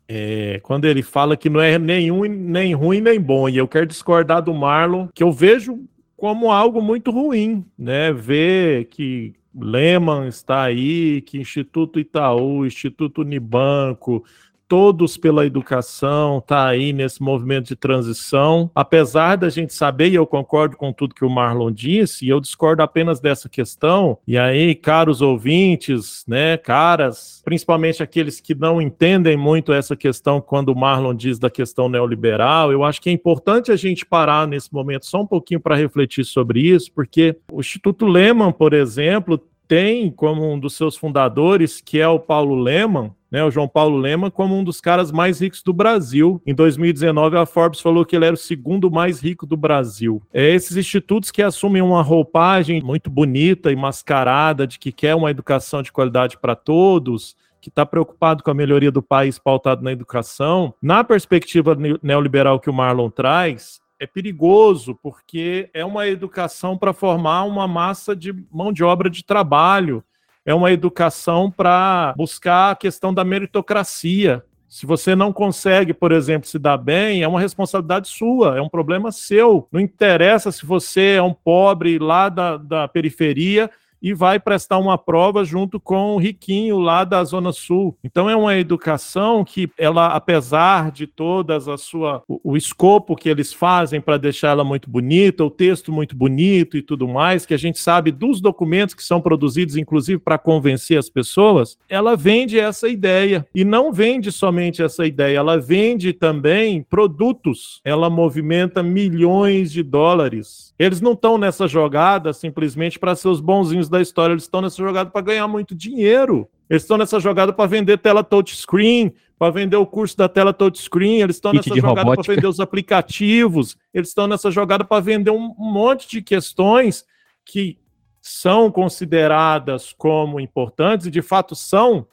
É, quando ele fala que não é nenhum, nem ruim nem bom, e eu quero discordar do Marlon, que eu vejo como algo muito ruim, né? Ver que Lehman está aí, que Instituto Itaú, Instituto Unibanco, todos pela educação, está aí nesse movimento de transição. Apesar da gente saber, e eu concordo com tudo que o Marlon disse, e eu discordo apenas dessa questão, e aí, caros ouvintes, né, caras, principalmente aqueles que não entendem muito essa questão quando o Marlon diz da questão neoliberal, eu acho que é importante a gente parar nesse momento só um pouquinho para refletir sobre isso, porque o Instituto Lehman, por exemplo, tem como um dos seus fundadores, que é o Paulo Lehmann, né, o João Paulo Lema, como um dos caras mais ricos do Brasil. Em 2019, a Forbes falou que ele era o segundo mais rico do Brasil. É esses institutos que assumem uma roupagem muito bonita e mascarada de que quer uma educação de qualidade para todos, que está preocupado com a melhoria do país pautado na educação, na perspectiva neoliberal que o Marlon traz, é perigoso, porque é uma educação para formar uma massa de mão de obra de trabalho é uma educação para buscar a questão da meritocracia. Se você não consegue, por exemplo, se dar bem, é uma responsabilidade sua, é um problema seu. Não interessa se você é um pobre lá da, da periferia e vai prestar uma prova junto com o riquinho lá da Zona Sul. Então é uma educação que ela, apesar de todas a sua o, o escopo que eles fazem para deixar ela muito bonita, o texto muito bonito e tudo mais, que a gente sabe dos documentos que são produzidos, inclusive para convencer as pessoas, ela vende essa ideia e não vende somente essa ideia, ela vende também produtos. Ela movimenta milhões de dólares. Eles não estão nessa jogada simplesmente para ser os bonzinhos da história, eles estão nessa jogada para ganhar muito dinheiro. Eles estão nessa jogada para vender tela touchscreen, para vender o curso da tela touchscreen, eles estão nessa jogada para vender os aplicativos, eles estão nessa jogada para vender um monte de questões que são consideradas como importantes e de fato são,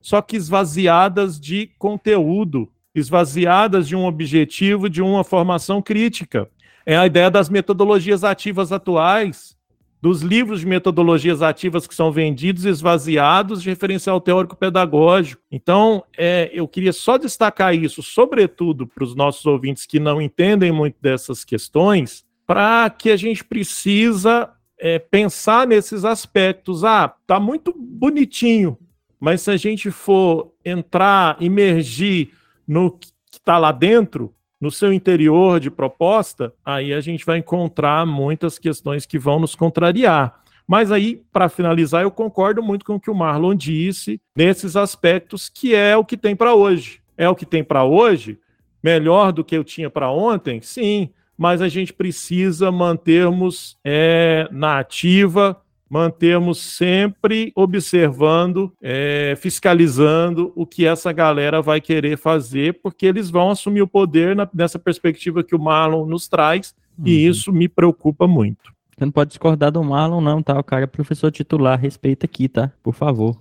só que esvaziadas de conteúdo, esvaziadas de um objetivo, de uma formação crítica. É a ideia das metodologias ativas atuais, dos livros de metodologias ativas que são vendidos esvaziados de referencial teórico pedagógico. Então, é, eu queria só destacar isso, sobretudo para os nossos ouvintes que não entendem muito dessas questões, para que a gente precisa é, pensar nesses aspectos. Ah, tá muito bonitinho, mas se a gente for entrar, imergir no que está lá dentro, no seu interior de proposta, aí a gente vai encontrar muitas questões que vão nos contrariar. Mas aí, para finalizar, eu concordo muito com o que o Marlon disse nesses aspectos, que é o que tem para hoje. É o que tem para hoje? Melhor do que eu tinha para ontem? Sim, mas a gente precisa mantermos é, na ativa mantermos sempre observando, é, fiscalizando o que essa galera vai querer fazer, porque eles vão assumir o poder na, nessa perspectiva que o Marlon nos traz, uhum. e isso me preocupa muito. Você não pode discordar do Marlon, não, tá? O cara é professor titular, respeita aqui, tá? Por favor.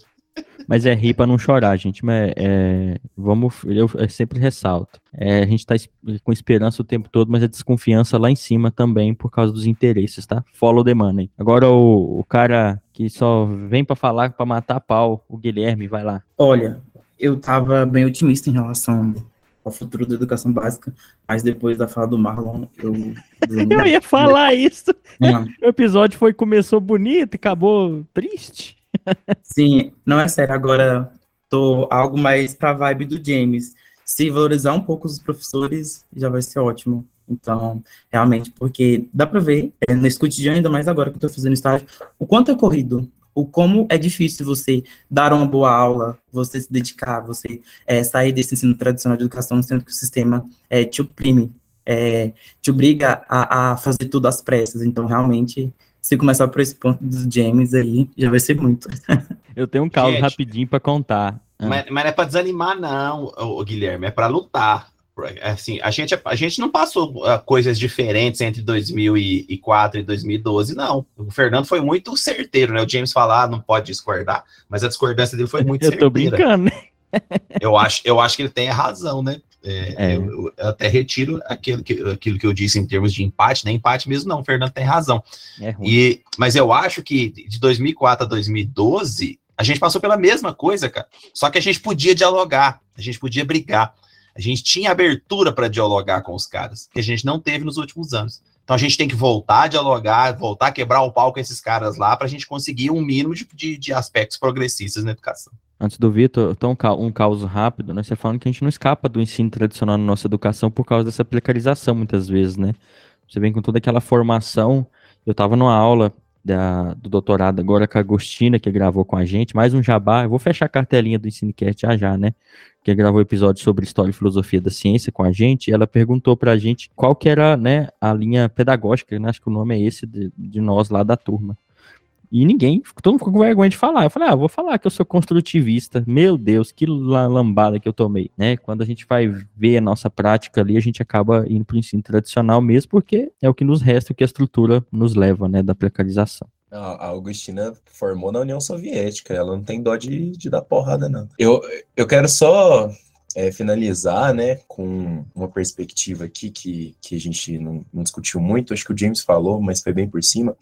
Mas é rir para não chorar, gente. Mas é, vamos, eu, eu sempre ressalto. É, a gente está com esperança o tempo todo, mas a desconfiança lá em cima também por causa dos interesses, tá? Follow the money. Agora o, o cara que só vem para falar para matar pau, o Guilherme, vai lá. Olha, eu tava bem otimista em relação ao futuro da educação básica, mas depois da fala do Marlon, eu. eu ia falar isso. O episódio foi começou bonito e acabou triste. Sim, não é sério. Agora tô algo mais pra vibe do James. Se valorizar um pouco os professores, já vai ser ótimo. Então, realmente, porque dá para ver, é, nesse cotidiano, ainda mais agora que eu tô fazendo estágio, o quanto é corrido, o como é difícil você dar uma boa aula, você se dedicar, você é, sair desse ensino tradicional de educação, sendo que o sistema é, te oprime, é, te obriga a, a fazer tudo às pressas. Então, realmente, se começar por esse ponto dos James aí, já vai ser muito. Eu tenho um caso Gente, rapidinho para contar. Ah. Mas, mas, não é para desanimar, não, o Guilherme, é para lutar. Assim, a gente, a gente não passou uh, coisas diferentes entre 2004 e 2012, não. O Fernando foi muito certeiro, né? O James falar, ah, não pode discordar, mas a discordância dele foi muito eu certeira. Eu tô brincando, né? eu, acho, eu acho que ele tem razão, né? É, é. Eu, eu, até retiro aquilo que, aquilo que eu disse em termos de empate, nem empate mesmo, não. O Fernando tem razão. É e, mas eu acho que de 2004 a 2012, a gente passou pela mesma coisa, cara. Só que a gente podia dialogar, a gente podia brigar. A gente tinha abertura para dialogar com os caras, que a gente não teve nos últimos anos. Então a gente tem que voltar a dialogar, voltar a quebrar o pau com esses caras lá, para a gente conseguir um mínimo de, de, de aspectos progressistas na educação. Antes do Vitor, então um caos rápido, né? Você falando que a gente não escapa do ensino tradicional na nossa educação por causa dessa precarização, muitas vezes, né? Você vem com toda aquela formação. Eu estava numa aula da, do doutorado agora com a Agostina, que gravou com a gente, mais um jabá. Eu vou fechar a cartelinha do Ensinecast já já, né? Que gravou episódio sobre história e filosofia da ciência com a gente. E ela perguntou pra gente qual que era, né, a linha pedagógica, né? Acho que o nome é esse de, de nós lá da turma. E ninguém, todo mundo ficou com vergonha de falar. Eu falei, ah, vou falar que eu sou construtivista. Meu Deus, que lambada que eu tomei, né? Quando a gente vai ver a nossa prática ali, a gente acaba indo para o ensino tradicional mesmo, porque é o que nos resta, o que a estrutura nos leva, né, da precarização. A Augustina formou na União Soviética, ela não tem dó de, de dar porrada, não. Eu, eu quero só é, finalizar, né, com uma perspectiva aqui que, que a gente não, não, discutiu muito, acho que o James falou, mas foi bem por cima,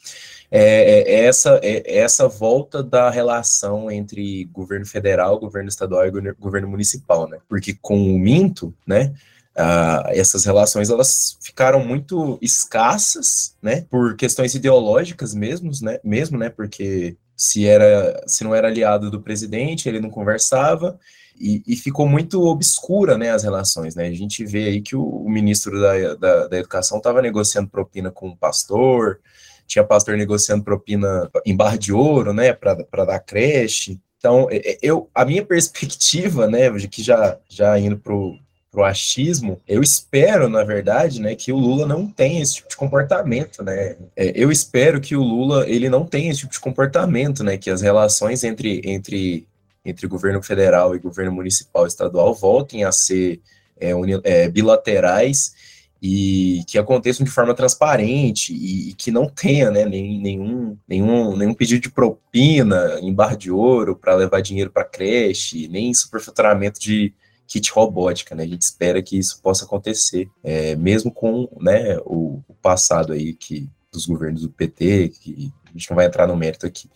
é, é, é essa, é, é, essa volta da relação entre governo federal, governo estadual e governo, municipal, né, porque com o Minto, né, Uh, essas relações elas ficaram muito escassas, né, por questões ideológicas mesmo, né, mesmo, né, porque se era se não era aliado do presidente, ele não conversava e, e ficou muito obscura, né, as relações, né? A gente vê aí que o, o ministro da, da, da educação estava negociando propina com o pastor, tinha pastor negociando propina em barra de ouro, né, para dar creche. Então, eu, a minha perspectiva, né, que já, já indo pro, pro achismo, eu espero, na verdade, né, que o Lula não tenha esse tipo de comportamento, né? É, eu espero que o Lula ele não tenha esse tipo de comportamento, né? Que as relações entre, entre, entre governo federal e governo municipal e estadual voltem a ser é, uni, é, bilaterais e que aconteçam de forma transparente e, e que não tenha né, nem, nenhum, nenhum, nenhum pedido de propina em barra de ouro para levar dinheiro para creche, nem superfaturamento de kit robótica, né? A gente espera que isso possa acontecer, é, mesmo com né, o, o passado aí que dos governos do PT, que a gente não vai entrar no mérito aqui,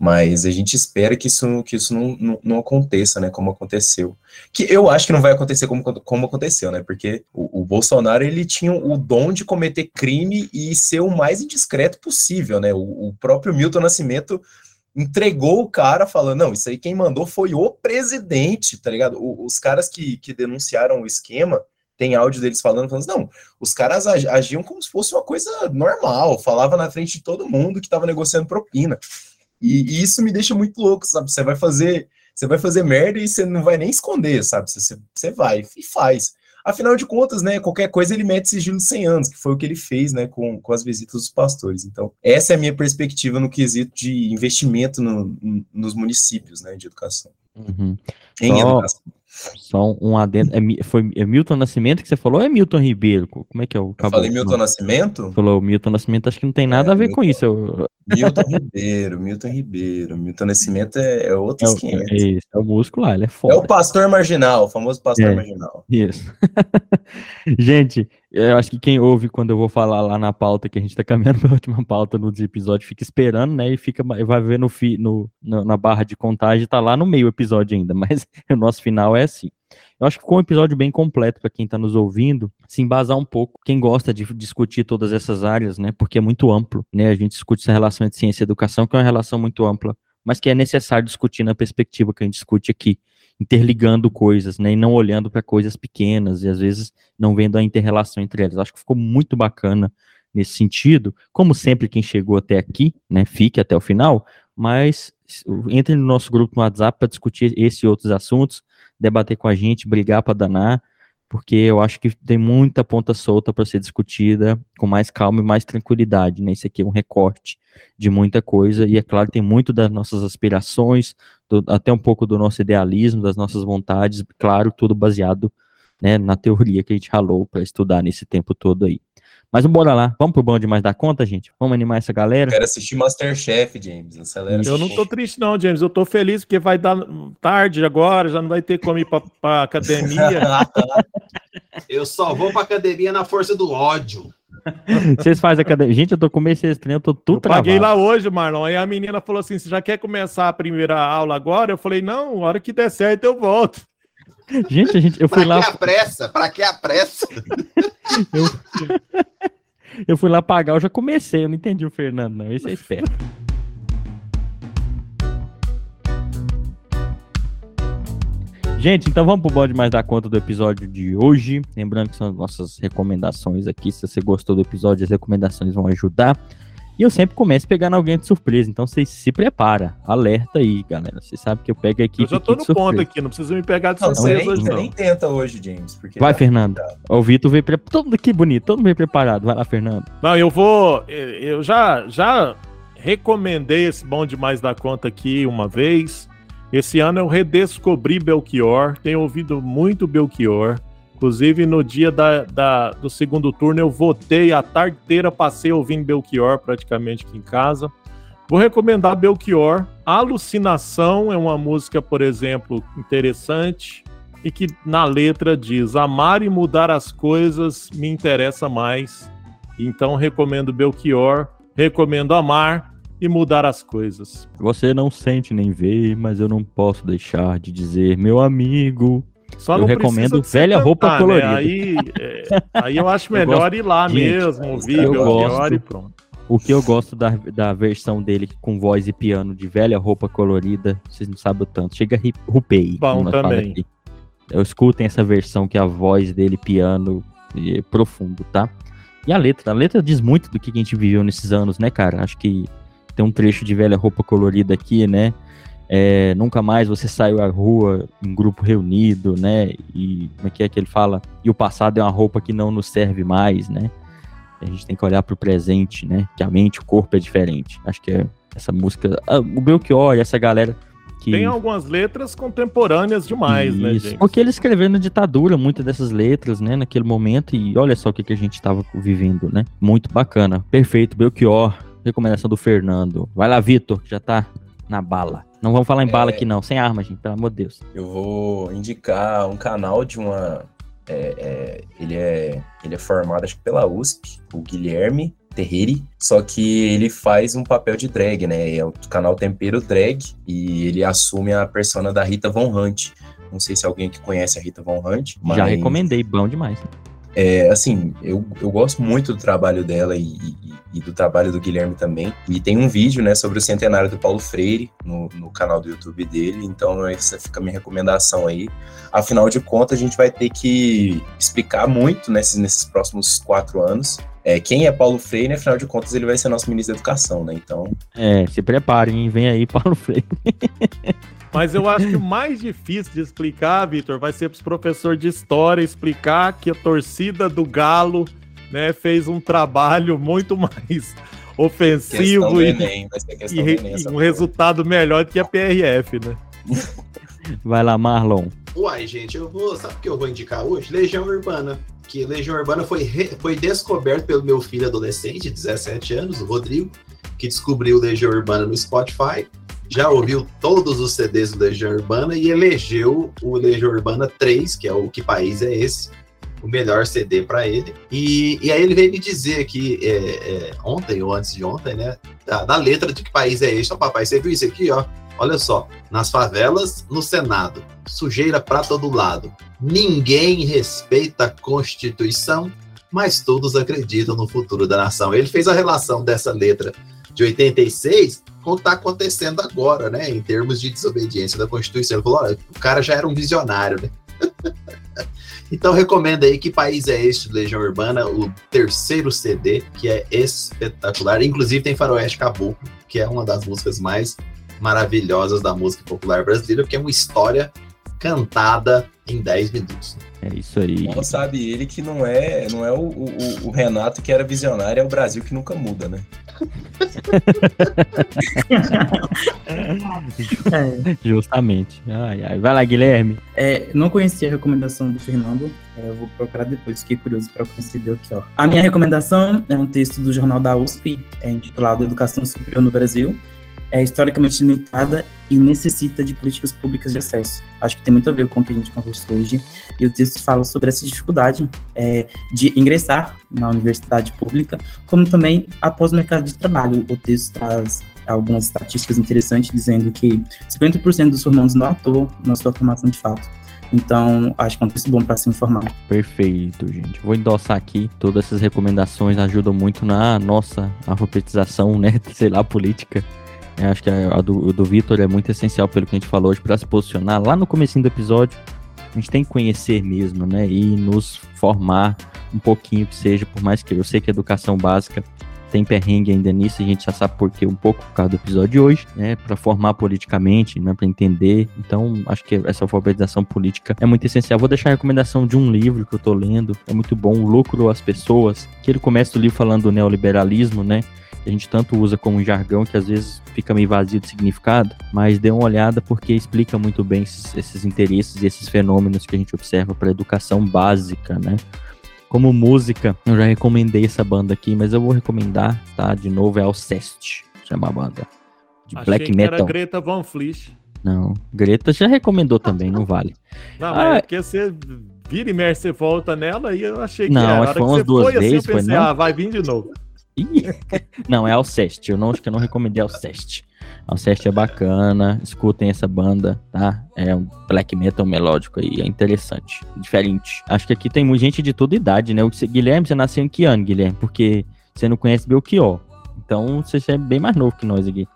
mas a gente espera que isso, que isso não, não, não, aconteça, né, como aconteceu. Que eu acho que não vai acontecer como, como aconteceu, né, porque o, o Bolsonaro, ele tinha o dom de cometer crime e ser o mais indiscreto possível, né, o, o próprio Milton Nascimento entregou o cara falando, não, isso aí quem mandou foi o presidente, tá ligado? Os caras que, que denunciaram o esquema, tem áudio deles falando, falando, não, os caras agiam como se fosse uma coisa normal, falava na frente de todo mundo que estava negociando propina. E, e, isso me deixa muito louco, sabe? Você vai fazer, você vai fazer merda e você não vai nem esconder, sabe? Você, você vai e faz. Afinal de contas, né, qualquer coisa ele mete sigilo de 100 anos, que foi o que ele fez, né, com, com as visitas dos pastores. Então, essa é a minha perspectiva no quesito de investimento no, nos municípios, né, de educação. Uhum. Em Só... educação. Só um adendo. É, foi é Milton Nascimento que você falou ou é Milton Ribeiro? Como é que é o Eu falei Milton Nascimento? Falou Milton Nascimento, acho que não tem nada é, a ver Milton, com isso. Eu... Milton Ribeiro, Milton Ribeiro. Milton Nascimento é, é outro é, esquema. É isso, é o músculo lá, ele é foda. É o pastor marginal, o famoso pastor é, marginal. Isso. Gente, eu acho que quem ouve quando eu vou falar lá na pauta, que a gente tá caminhando pra última pauta no episódio, fica esperando, né? E fica, vai ver no, fi, no, na barra de contagem, tá lá no meio episódio ainda, mas o nosso final é assim. Eu acho que ficou um episódio bem completo para quem está nos ouvindo, se embasar um pouco, quem gosta de discutir todas essas áreas, né? Porque é muito amplo, né? A gente discute essa relação entre ciência e educação, que é uma relação muito ampla, mas que é necessário discutir na perspectiva que a gente discute aqui, interligando coisas, né? E não olhando para coisas pequenas e às vezes não vendo a interrelação entre elas. Acho que ficou muito bacana nesse sentido. Como sempre, quem chegou até aqui, né? Fique até o final, mas entre no nosso grupo no WhatsApp para discutir esse e outros assuntos debater com a gente, brigar para danar, porque eu acho que tem muita ponta solta para ser discutida com mais calma e mais tranquilidade, né? Isso aqui é um recorte de muita coisa, e é claro, tem muito das nossas aspirações, do, até um pouco do nosso idealismo, das nossas vontades, claro, tudo baseado né, na teoria que a gente ralou para estudar nesse tempo todo aí. Mas bora lá, vamos pro bom demais da conta, gente? Vamos animar essa galera? quero assistir Masterchef, James. Acelera eu não tô triste, não, James. Eu tô feliz porque vai dar tarde agora, já não vai ter como ir pra, pra academia. eu só vou pra academia na força do ódio. Vocês fazem academia. Gente, eu tô comecei esse treino, eu tô tudo eu Paguei lá hoje, Marlon. Aí a menina falou assim: você já quer começar a primeira aula agora? Eu falei, não, hora que der certo eu volto. Gente, a gente, eu fui pra lá. Pra que a pressa? Pra que a pressa? eu... eu fui lá pagar, eu já comecei, eu não entendi o Fernando, não. Esse é esperto. Gente, então vamos pro bode mais dar conta do episódio de hoje. Lembrando que são as nossas recomendações aqui. Se você gostou do episódio, as recomendações vão ajudar. E eu sempre começo pegando alguém de surpresa. Então vocês se prepara. Alerta aí, galera. Você sabe que eu pego aqui. Eu já tô no ponto aqui, não precisa me pegar de surpresa hoje, não. nem tenta hoje, James. Vai, Fernando. O Vitor veio preparado. Todo que bonito, todo mundo veio preparado. Vai lá, Fernando. Não, eu vou. Eu já, já recomendei esse bom demais da conta aqui uma vez. Esse ano eu redescobri Belchior. Tenho ouvido muito Belchior. Inclusive, no dia da, da, do segundo turno, eu votei a tarde inteira, passei ouvindo Belchior praticamente aqui em casa. Vou recomendar Belchior. Alucinação é uma música, por exemplo, interessante e que na letra diz: Amar e mudar as coisas me interessa mais. Então, recomendo Belchior, recomendo amar e mudar as coisas. Você não sente nem vê, mas eu não posso deixar de dizer, meu amigo, só eu recomendo velha cantar, roupa né? colorida. Aí, é, aí eu acho melhor eu ir lá mesmo, ouvir, eu gosto, e pronto. O que eu gosto da, da versão dele com voz e piano de velha roupa colorida, vocês não sabem o tanto. Chega rupei. Bom também. Eu escutem essa versão que a voz dele, piano, é profundo, tá? E a letra, a letra diz muito do que a gente viveu nesses anos, né, cara? Acho que tem um trecho de velha roupa colorida aqui, né? É, nunca mais você saiu à rua em grupo reunido, né? E como é que é que ele fala? E o passado é uma roupa que não nos serve mais, né? A gente tem que olhar para o presente, né? Que a mente, o corpo é diferente. Acho que é essa música. Ah, o Belchior e essa galera que. Tem algumas letras contemporâneas demais, né, Isso, gente? Porque ele escreveu na ditadura muitas dessas letras, né? Naquele momento. E olha só o que, que a gente estava vivendo, né? Muito bacana. Perfeito, Belchior. Recomendação do Fernando. Vai lá, Vitor, que já tá na bala. Não vamos falar em bala É. aqui, não. Sem arma, gente, pelo amor de Deus. Eu vou indicar um canal de uma. é, é, ele, é, ele é formado, acho que pela USP, o Guilherme Terreri, só que ele faz um papel de drag, né? É o canal Tempero Drag e ele assume a persona da Rita Von Hunt. Não sei se alguém que conhece a Rita Von Hunt, mas Já recomendei, bom demais. É, assim, eu, eu gosto muito do trabalho dela e, e- e do trabalho do Guilherme também. E tem um vídeo, né, sobre o centenário do Paulo Freire no, no canal do YouTube dele, então essa fica a minha recomendação aí. Afinal de contas, a gente vai ter que explicar muito nesses, nesses próximos quatro anos é, quem é Paulo Freire, afinal de contas, ele vai ser nosso ministro da Educação, né? Então, É, se preparem, hein? vem aí, Paulo Freire. Mas eu acho que o mais difícil de explicar, Vitor, vai ser para os professores de história explicar que a torcida do Galo né, fez um trabalho muito mais ofensivo e, Enem, vai ser e Enem. e um resultado melhor do que a PRF, né? Vai lá, Marlon. Uai, gente, eu vou. Sabe o que eu vou indicar hoje? Legião Urbana. Que Legião Urbana foi, re- foi descoberto pelo meu filho adolescente, de 17 anos, o Rodrigo, que descobriu Legião Urbana no Spotify. Já ouviu todos os CDs do Legião Urbana e elegeu o Legião Urbana 3, que é o Que País é Esse? O melhor CD para ele. E, e aí ele veio me dizer que é, é, ontem ou antes de ontem, né? Da, da letra de Que País é Este? Ó, papai, você viu isso aqui, ó? Olha só, nas favelas, no Senado, sujeira pra todo lado. Ninguém respeita a Constituição, mas todos acreditam no futuro da nação. Ele fez a relação dessa letra de 86 com o que está acontecendo agora, né? Em termos de desobediência da Constituição. Ele falou: olha, o cara já era um visionário, né? Então recomendo aí que país é este Legião Urbana, o terceiro CD, que é espetacular. Inclusive tem Faroeste Caboclo, que é uma das músicas mais maravilhosas da música popular brasileira, porque é uma história cantada em 10 minutos. É isso aí. Mal sabe ele que não é, não é o, o- o Renato que era visionário, é o Brasil que nunca muda, né? É, Justamente. Ai, ai. Vai lá, Guilherme. é, não conhecia a recomendação do Fernando, é, eu vou procurar depois, fiquei curioso para conhecer Belchior. A minha recomendação é um texto do Jornal da USP, é intitulado Educação Superior no Brasil. É historicamente limitada e necessita de políticas públicas de acesso. Acho que tem muito a ver com o que a gente conversou hoje. E o texto fala sobre essa dificuldade é, de ingressar na universidade pública, como também após o mercado de trabalho. O texto traz algumas estatísticas interessantes dizendo que 50% dos formandos não atuam na sua formação de fato. Então, acho que é um texto bom para se informar. Perfeito, gente. Vou endossar aqui. Todas essas recomendações ajudam muito na nossa alfabetização, né? Sei lá, política. Eu acho que a, do, do Vitor é muito essencial pelo que a gente falou hoje para se posicionar. Lá no comecinho do episódio, a gente tem que conhecer mesmo, né? E nos formar um pouquinho que seja, por mais que eu sei que a educação básica tem perrengue ainda nisso, a gente já sabe por quê, um pouco por causa do episódio de hoje, né? Para formar politicamente, né? Para entender. Então, acho que essa alfabetização política é muito essencial. Vou deixar a recomendação de um livro que eu tô lendo, é muito bom, O Lucro às Pessoas, que ele começa o livro falando do neoliberalismo, né? Que a gente tanto usa como um jargão que às vezes fica meio vazio de significado, mas dê uma olhada porque explica muito bem esses, esses interesses e esses fenômenos que a gente observa para a educação básica, né? Como música, eu já recomendei essa banda aqui, mas eu vou recomendar, tá? De novo, é Alceste, chama a banda. De Achei black metal. era Greta Van Fleet. Não, Greta já recomendou também, não vale. Não, Ah, mas é porque você vira e mexe, você volta nela e eu achei que Não, era. A acho que foi umas duas foi assim, vezes, eu pensei, foi não? ah, vai vir de novo. Não, é Alceste. Eu não acho que eu não recomendei Alceste. Alceste é bacana, escutem essa banda, tá? É um black metal melódico aí, é interessante, diferente. Acho que aqui tem muita gente de toda idade, né? O Guilherme, você nasceu em que ano, Guilherme? Porque você não conhece Belchior. Então você é bem mais novo que nós aqui.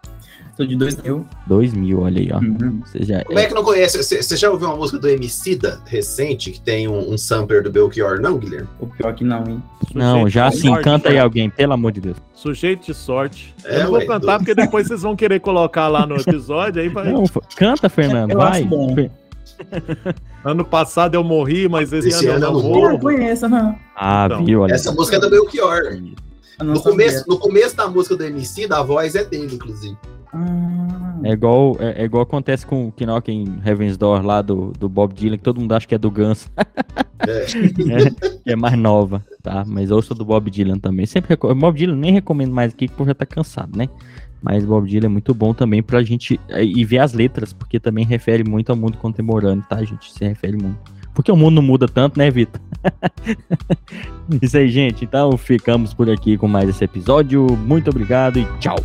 Sou de 2000. 2000, olha aí, ó. Uhum. Já Como é que não conhece? Você já ouviu uma música do Emicida recente que tem um, um sampler do Belchior, não, Guilherme? O pior que não, hein? Não, Sujeito já sim, sorte, canta aí alguém, pelo amor de Deus. Sujeito de sorte. É, eu não vou ué, cantar do- porque depois vocês vão querer colocar lá no episódio. Aí vai... Não, canta, Fernando, Eu vai. acho bom. Fe- Ano passado eu morri, mas esse, Esse ano eu ano não eu Eu vou. conheço, não. Ah, Então, viu? Olha Essa música é do Belchior. Eu não No começo, no começo da música do Emicida, a voz é dele, inclusive. Ah, É igual, é, é igual acontece com o Knock em Heaven's Door lá do, do Bob Dylan, que todo mundo acha que é do Guns. É. é, mais nova, tá? Mas ouça do Bob Dylan também. Sempre Bob Dylan nem recomendo mais aqui, porque já tá cansado, né? Mas Bob Dylan é muito bom também pra gente é, e ver as letras, porque também refere muito ao mundo contemporâneo, tá, gente? Se refere muito. Porque o mundo não muda tanto, né, Vitor? Isso aí, gente. Então ficamos por aqui com mais esse episódio. Muito obrigado e tchau.